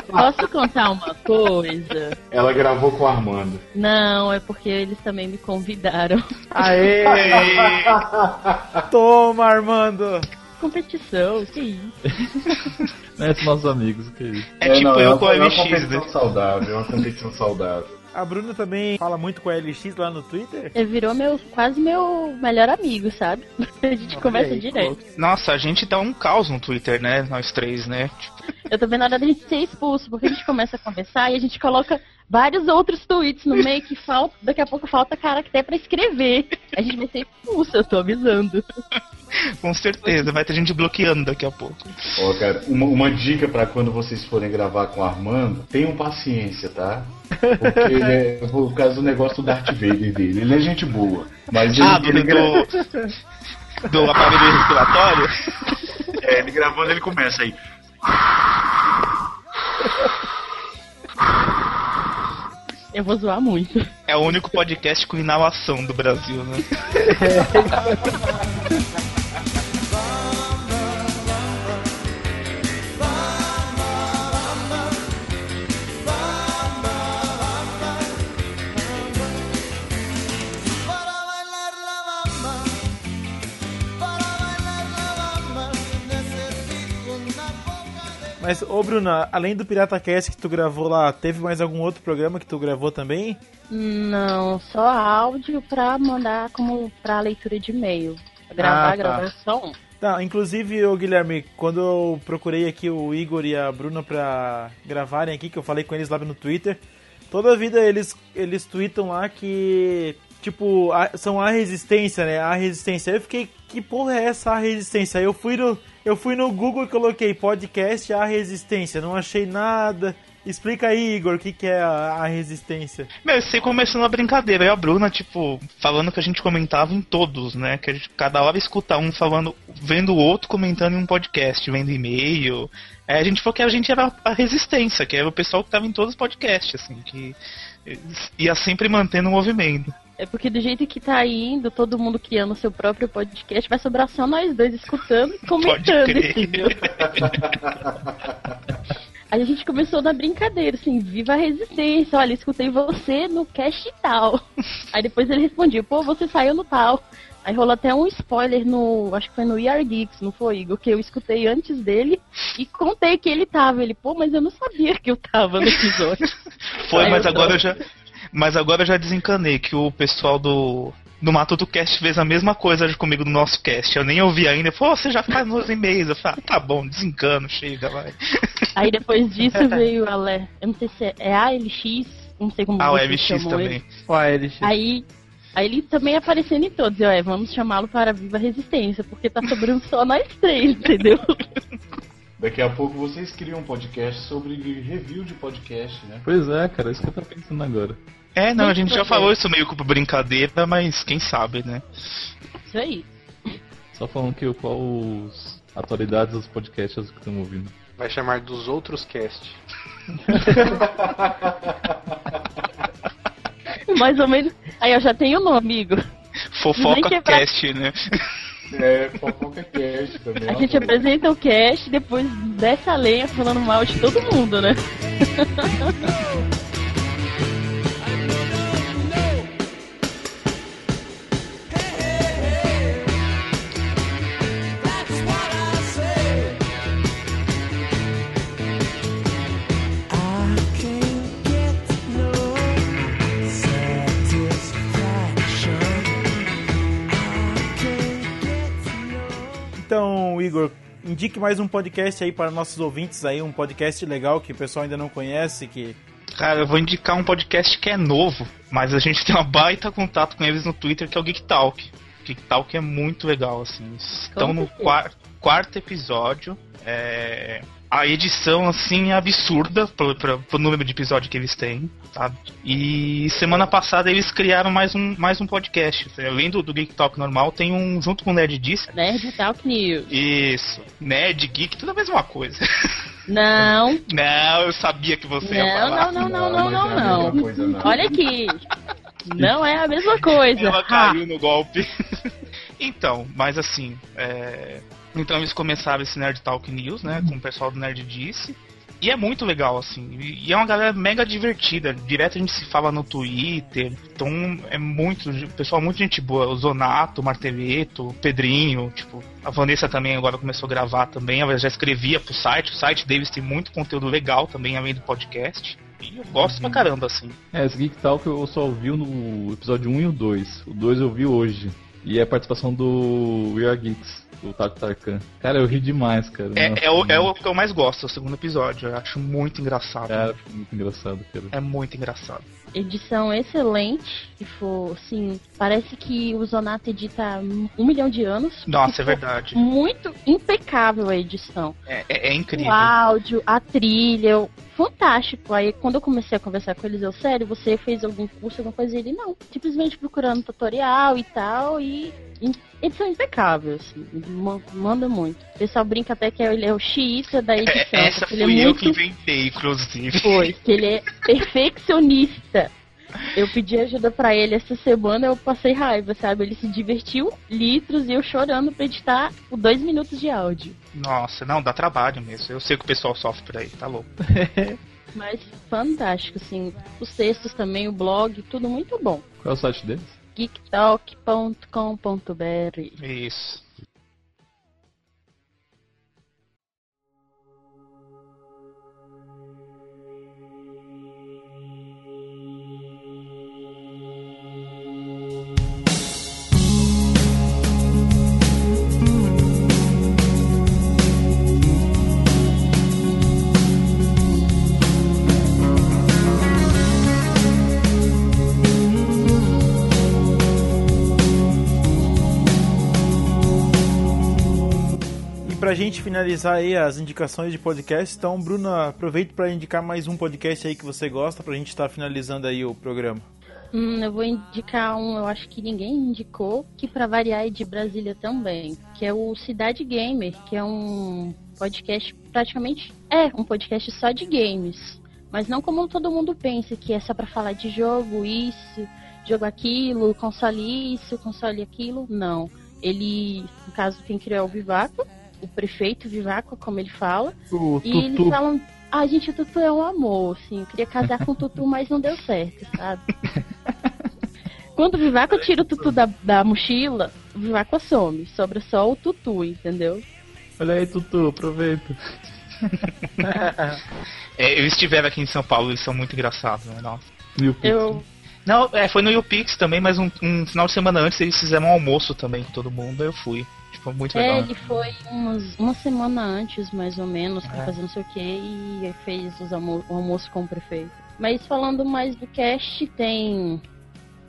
Posso contar uma coisa? Ela gravou com o Armando. Não, é porque eles também me convidaram. Aê! Toma Armando. Competição, que isso? Esses nossos amigos, que isso. É, tipo não, eu é uma- com a É uma MX, competição né? saudável, é uma competição saudável. A Bruna também fala muito com a LX lá no Twitter. Ele virou meu, quase meu melhor amigo, sabe? A gente conversa aí, direto. Nossa, a gente dá um caos no Twitter, né? Nós três, né? Tipo, Eu tô vendo a hora da gente ser expulso, porque a gente começa a conversar e a gente coloca vários outros tweets no meio que falta, daqui a pouco falta caractere pra escrever. A gente vai ser expulso, eu tô avisando. com certeza, vai ter gente bloqueando daqui a pouco. Ó, cara, uma, uma dica pra quando vocês forem gravar com o Armando, tenham paciência, tá? Porque ele é, por causa do negócio do Darth Vader dele. Ele é gente boa. Mas ele, Ah, do, ele gra- do, do aparelho respiratório? é, ele gravando, ele começa aí. Eu vou zoar muito. É o único podcast com inalação do Brasil, né? Mas, ô Bruna, além do Pirata Cast que tu gravou lá, teve mais algum outro programa que tu gravou também? Não, só áudio pra mandar como pra leitura de e-mail. Gravar, Ah, tá. gravar só um. Tá, inclusive, ô Guilherme, quando eu procurei aqui o Igor e a Bruna pra gravarem aqui, que eu falei com eles lá no Twitter, toda a vida eles, eles tweetam lá que, tipo, a- são a resistência, né? A resistência. Aí eu fiquei, que porra é essa a resistência? Aí eu fui no, eu fui no Google e coloquei podcast a resistência, não achei nada. Explica aí, Igor, o que, que é a, a resistência. Meu, aí começou uma brincadeira. E a Bruna, tipo, falando que a gente comentava em todos, né? Que a gente, cada hora escuta um falando, vendo o outro comentando em um podcast, vendo e-mail. Aí a gente falou que a gente era a resistência, que era o pessoal que tava em todos os podcasts, assim, que ia sempre mantendo o movimento. É porque do jeito que tá indo, todo mundo criando o seu próprio podcast, vai sobrar só nós dois escutando e comentando, entendeu? Aí a gente começou na brincadeira, assim, viva a resistência, olha, escutei você no cast tal. Aí depois ele respondia, pô, você saiu no tal. Aí rolou até um spoiler no. Acho que foi no Are Geeks, não foi, Igor? Que eu escutei antes dele e contei que ele tava. Ele, pô, mas eu não sabia que eu tava no episódio. Foi, Aí mas eu agora tô- eu já. Mas agora eu já desencanei que o pessoal do. Do Matuto Cast fez a mesma coisa comigo no nosso cast. Eu nem ouvi ainda. Falei, "Pô, você já faz nos e-mails. Eu falei, ah, tá bom, desencano, chega, vai. Aí depois disso veio a Le... Eu não sei se é, é ALX, não sei como Ah, o LX também. Ó, LX. Aí, aí ele também aparecendo em todos. Eu, é, vamos chamá-lo para Viva Resistência, porque tá sobrando só nós três, entendeu? Daqui a pouco vocês criam um podcast sobre review de podcast, né? Pois é, cara, é isso que eu tô pensando agora. É, não, a gente já falou isso meio que por brincadeira, mas quem sabe, né? Isso aí. Só falando que qual os atualidades dos podcasts que estão ouvindo. Vai chamar dos outros cast. Mais ou menos. Aí eu já tenho o nome, amigo. Fofoca Cast, né? É, fofoca cast também. A ó, gente apresenta o cast e depois desce a lenha falando mal de todo mundo, né? Então, Igor, indique mais um podcast aí para nossos ouvintes aí, um podcast legal que o pessoal ainda não conhece, que Cara, eu vou indicar um podcast que é novo, mas a gente tem uma baita contato com eles no Twitter, que é o Geek Talk. Geek Talk é muito legal, assim. Estão no quar- quarto episódio. É... A edição, assim, é absurda pro, pro, pro número de episódio que eles têm, sabe? E semana passada eles criaram mais um, mais um podcast. Além do, do Geek Talk normal, tem um junto com o Nerd Disc. Nerd Talk News. Isso. Nerd, Geek, tudo a mesma coisa. Não, não, eu sabia que você ia não, falar. não, não, não, não, não não, é não. coisa, não. Olha aqui. Não é a mesma coisa. Ela Ah, caiu no golpe. então, mas assim, é... então eles começaram esse Nerd Talk News, né, com o pessoal do Nerd Disse. E é muito legal, assim. E é uma galera mega divertida. Direto a gente se fala no Twitter. Então é muito. Pessoal, muito gente boa. O Zonato, o Marteleto, o Pedrinho. Tipo, a Vanessa também agora começou a gravar também. Ela já escrevia pro site. O site deles tem muito conteúdo legal também, além do podcast. E eu gosto pra caramba, assim. É, esse Geek Talk eu só ouvi no episódio 1 e o 2. O 2 eu vi hoje. E é a participação do We Are Geeks, Taco Tarkan. Cara, eu ri demais, cara. É, Nossa, é, o, é o que eu mais gosto, o segundo episódio. Eu acho muito engraçado. Cara, foi muito engraçado, cara. É muito engraçado. edição excelente. For, assim, parece que o Zonato edita um milhão de anos. Nossa, é verdade. Muito impecável a edição. É, é- é incrível. O áudio, a trilha, fantástico. Aí quando eu comecei a conversar com eles, eu, sério, você fez algum curso, alguma coisa? Ele, não. Simplesmente procurando tutorial e tal, e em- edição impecável, assim. Manda muito. O pessoal brinca até que ele é o xiita da edição. É, essa fui é eu muito... que inventei, inclusive. Foi, que ele é perfeccionista. Eu pedi ajuda pra ele essa semana, eu passei raiva, sabe? Ele se divertiu litros e eu chorando pra editar o dois minutos de áudio. Nossa, não, dá trabalho mesmo. Eu sei que o pessoal sofre por aí, tá louco. Mas fantástico, assim. Os textos também, o blog, tudo muito bom. Qual é o site deles? geektalk.com.br Isso. Pra gente finalizar aí as indicações de podcast, então, Bruna, aproveita pra indicar mais um podcast aí que você gosta pra gente estar finalizando aí o programa. Hum, eu vou indicar um, eu acho que ninguém indicou, que pra variar é de Brasília também, que é o Cidade Gamer, que é um podcast praticamente é um podcast só de games, mas não como todo mundo pensa que é só pra falar de jogo isso, jogo aquilo, console isso, console aquilo, não. Ele, no caso, quem criou é o Vivaco, o prefeito Vivaco, como ele fala, O e eles Tutu. falam, ah, gente, o Tutu é um amor, assim. Eu queria casar com o Tutu, mas não deu certo, sabe? Quando o Vivaco tira o Tutu da, da mochila, o Vivaco some. Sobra só o Tutu, entendeu? Olha aí, Tutu, aproveita. É, eu estive aqui em São Paulo, eles são muito engraçados, né? Nossa. Eu, Não, é, foi no YouPix também, mas um, um final de semana antes eles fizeram um almoço também com todo mundo, eu fui. Tipo, muito é, legal. ele foi umas, uma semana antes, mais ou menos, pra É. fazer não sei o que, e fez os almo o almoço com o prefeito. Mas falando mais do cast, tem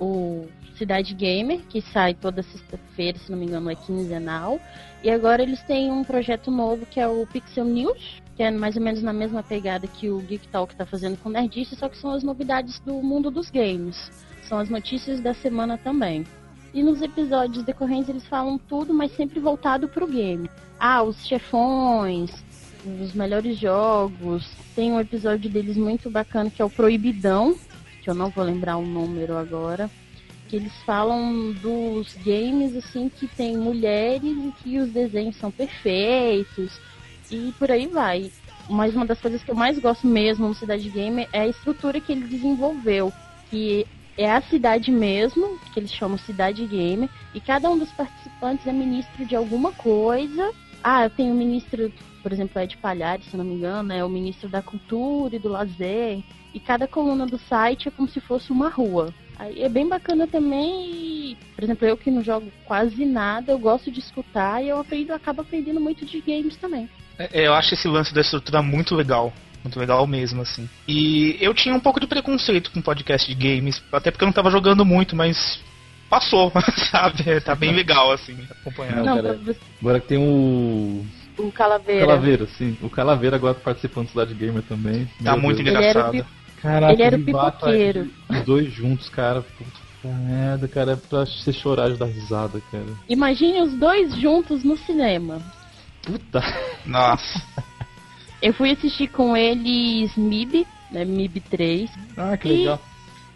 o Cidade Gamer, que sai toda sexta-feira, se não me engano, é quinzenal. E agora eles têm um projeto novo que é o Pixel News, que é mais ou menos na mesma pegada que o Geek Talk tá fazendo com Nerdice, só que são as novidades do mundo dos games. São as notícias da semana também. E nos episódios decorrentes eles falam tudo, mas sempre voltado pro game. Ah, os chefões, os melhores jogos. Tem um episódio deles muito bacana que é o Proibidão, que eu não vou lembrar o número agora. Que eles falam dos games assim que tem mulheres e que os desenhos são perfeitos e por aí vai. Mas uma das coisas que eu mais gosto mesmo no Cidade Gamer é a estrutura que ele desenvolveu, que é a cidade mesmo, que eles chamam Cidade Gamer, e cada um dos participantes é ministro de alguma coisa. Ah, tem o ministro, por exemplo, Ed Palhares, se não me engano, é o ministro da Cultura e do Lazer, e cada coluna do site é como se fosse uma rua. Aí é bem bacana também, por exemplo, eu que não jogo quase nada, eu gosto de escutar e eu aprendo, acabo aprendendo muito de games também. É, eu acho esse lance da estrutura muito legal. Muito legal mesmo, assim. E eu tinha um pouco de preconceito com podcast de games, até porque eu não tava jogando muito, mas passou, sabe? Tá bem legal, assim, acompanhando. Não, cara, Agora que tem o. o Calaveira. Calaveira, sim. O Calaveira agora participando do Cidade Gamer também. Tá Meu muito Deus. Ele era o engraçado. pi- Caraca, Ele era o pipoqueiro. Os dois juntos, cara. Puta merda, cara. É pra você chorar de dar risada, cara. Imagine os dois juntos no cinema. Puta. Nossa. Eu fui assistir com eles MIB, né, MIB 3. Ah, que E- legal.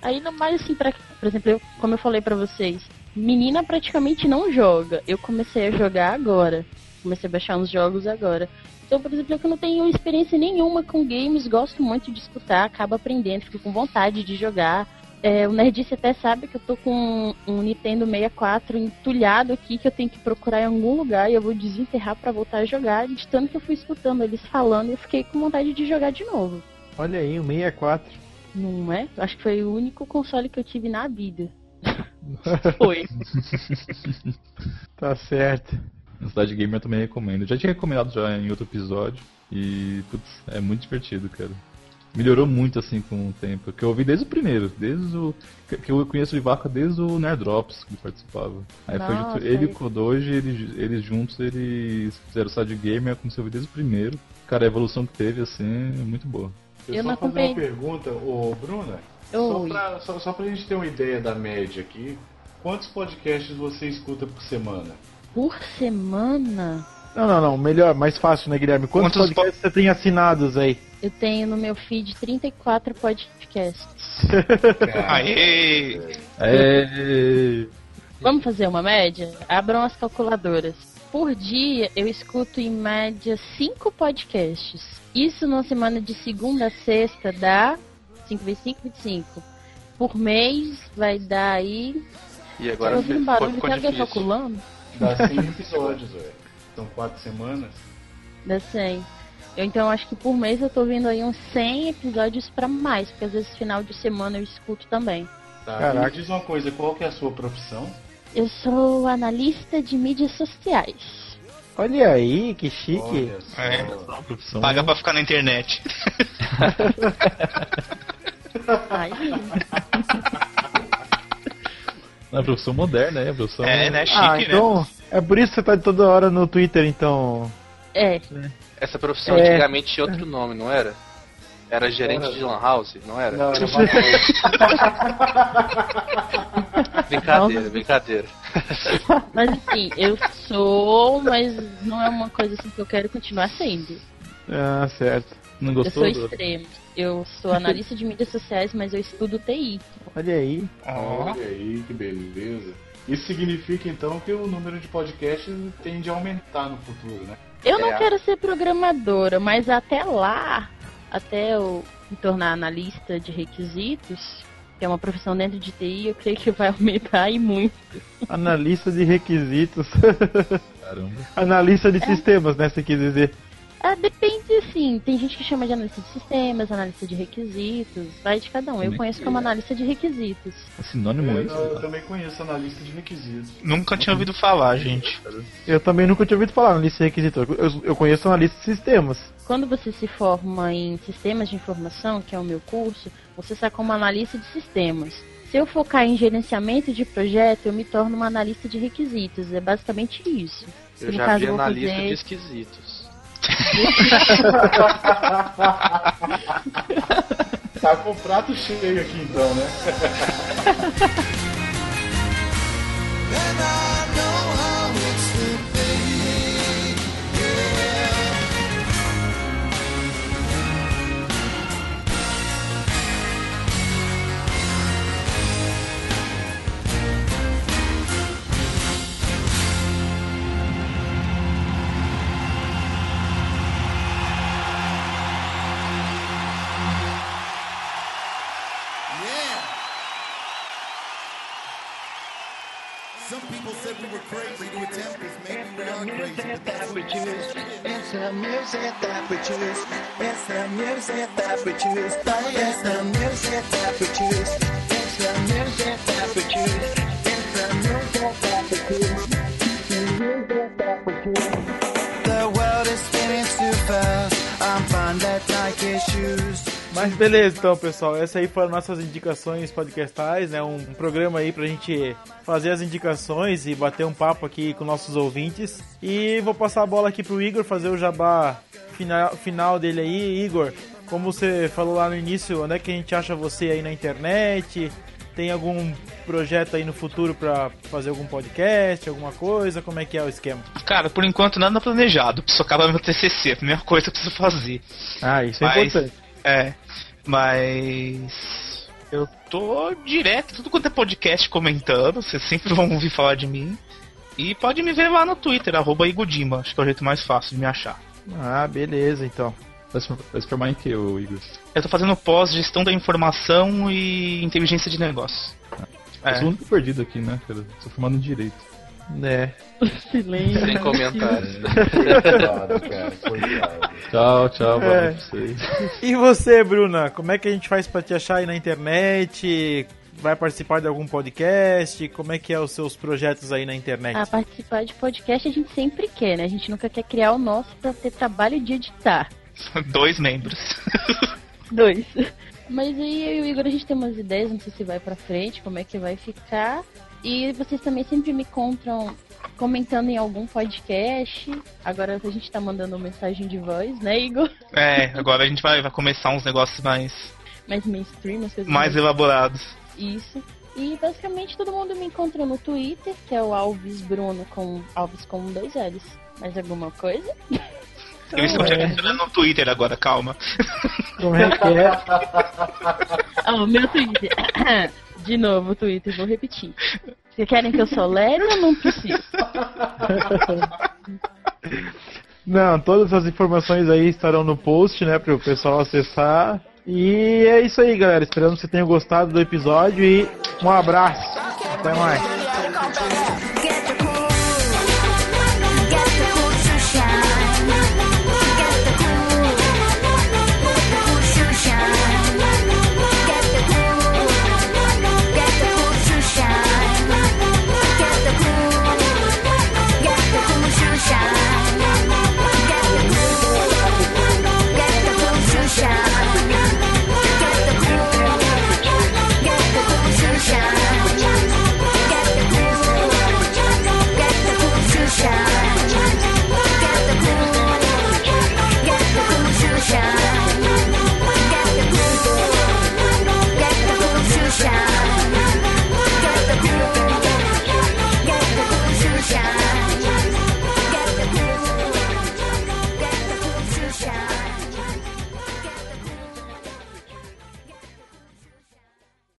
Aí não mais assim, pra, por exemplo, eu, como eu falei pra vocês, menina praticamente não joga. Eu comecei a jogar agora. Comecei a baixar uns jogos agora. Então, por exemplo, eu que não tenho experiência nenhuma com games, gosto muito de escutar, acabo aprendendo, fico com vontade de jogar. É, o Nerdice até sabe que eu tô com um Nintendo 64 entulhado aqui, que eu tenho que procurar em algum lugar e eu vou desenterrar pra voltar a jogar. De tanto que eu fui escutando eles falando, eu fiquei com vontade de jogar de novo. Olha aí, o 64. Não é? Acho que foi o único console que eu tive na vida. Foi. Tá certo. No Cidade Gamer eu também recomendo. Eu já tinha recomendado já em outro episódio. E, putz, é muito divertido, cara. Melhorou muito assim com o tempo. Que eu ouvi desde o primeiro, desde o. Que eu conheço o Ivaca desde o Nerd Drops que ele participava. Aí foi Nossa, junto- ele e o Kodoji, eles, eles juntos, eles fizeram o Cidade Gamer, eu comecei a ouvir desde o primeiro. Cara, a evolução que teve, assim, é muito boa. Deixa Eu eu não só fazer uma acompanhei. pergunta, ô Bruna. Só Oi. pra, só, só pra gente ter uma ideia da média aqui, quantos podcasts você escuta por semana? Por semana, Não, não, não. Melhor, mais fácil, né, Guilherme? Quantos, Quantos podcasts você tem assinados aí? Eu tenho no meu feed 34 podcasts. Aê! É... Vamos fazer uma média? Abram as calculadoras. Por dia, eu escuto em média 5 podcasts. Isso numa semana de segunda a sexta dá 5 vezes 5, 25. Por mês vai dar aí. E Tô agora ouvindo fi- barulho, ficou tem alguém calculando? Dá 100 episódios, velho. São quatro semanas. Dá 100. Eu, então acho que por mês eu tô ouvindo aí uns 100 episódios pra mais, porque às vezes final de semana eu escuto também. Tá, Caraca. me diz uma coisa, qual que é a sua profissão? Eu sou analista de mídias sociais. Olha aí, que chique. É. Profissão... Paga pra ficar na internet. Ai, É profissão moderna, é profissão... É, né? Chique, ah, né? então. É por isso que você tá toda hora no Twitter, então. é, Essa profissão É. antigamente tinha outro nome, não era? Era gerente de lan house, não era? Não, era uma Brincadeira, brincadeira. mas assim, eu sou, mas não é uma coisa assim que eu quero continuar sendo. Ah, certo. Não Eu gostou? sou do- extremo. Eu sou analista de mídias sociais, mas eu estudo TI. Olha aí. Ó. Olha aí, que beleza. Isso significa então que o número de podcasts tende a aumentar no futuro, né? Eu não É. quero ser programadora, mas até lá, até eu me tornar analista de requisitos, que é uma profissão dentro de TI, eu creio que vai aumentar e muito. Analista de requisitos. Caramba. Analista de sistemas, né? Você quis dizer. Ah, depende, assim. Tem gente que chama de analista de sistemas, analista de requisitos. Vai de cada um. Eu Como é conheço que como é? analista de requisitos. É sinônimo Eu, isso? eu também conheço analista de requisitos. Nunca tinha ouvido falar, gente. Eu também nunca tinha ouvido falar analista de requisitos. Eu, eu conheço analista de sistemas. Quando você se forma em sistemas de informação, que é o meu curso, você sai como analista de sistemas. Se eu focar em gerenciamento de projeto, eu me torno uma analista de requisitos. É basicamente isso. Eu No já caso, vi analista fazer- de esquisitos. Tá com o prato cheio aqui então, né? Some the music that we choose. It's the music that we choose. It's the music that we choose. It's the music that we choose. It's the music that we. Mas beleza, então, pessoal. Essas aí foram nossas indicações podcastais, né? Um, um programa aí pra gente fazer as indicações e bater um papo aqui com nossos ouvintes. E vou passar a bola aqui pro Igor fazer o jabá final, final dele aí. Igor, como você falou lá no início, onde é que a gente acha você aí na internet? Tem algum projeto aí no futuro pra fazer algum podcast, alguma coisa? Como é que é o esquema? Cara, por enquanto nada planejado. Preciso acabar meu TCC, a primeira coisa que eu preciso fazer. Ah, isso é Mas- importante. É, mas eu tô direto, tudo quanto é podcast comentando, vocês sempre vão ouvir falar de mim. E pode me ver lá no Twitter, arroba Igodima, acho que é o jeito mais fácil de me achar. Ah, beleza, então. Vai se, formar em que, Igor? Eu tô fazendo pós gestão da informação e inteligência de negócios. Eu sou o É, único perdido aqui, né, cara? Sou formado em Direito. É. Silêncio. Sem comentários. Tchau, tchau, boa É. noite pra vocês. E você, Bruna, como é que a gente faz pra te achar aí na internet? Vai participar de algum podcast? Como é que é os seus projetos aí na internet? Ah, participar de podcast a gente sempre quer, né? A gente nunca quer criar o nosso pra ter trabalho de editar. dois membros. Dois. Mas aí eu e o Igor a gente tem umas ideias, não sei se vai pra frente, como é que vai ficar. E vocês também sempre me encontram comentando em algum podcast. Agora a gente tá mandando mensagem de voz, né, Igor? É, agora a gente vai, vai começar uns negócios mais, Mais mainstream, as coisas mais elaborados. Isso. E basicamente todo mundo me encontra no Twitter, que é o Alves Bruno com Alves com dois L's. Mais alguma coisa? Eu estou te adicionando no Twitter agora, calma. Como é que é? Ah, o meu Twitter. De novo o Twitter, vou repetir. Vocês querem que eu sou leve ou não preciso? Não, todas as informações aí estarão no post, né, para o pessoal acessar. E é isso aí, galera. Esperamos que vocês tenham gostado do episódio e um abraço. Até mais.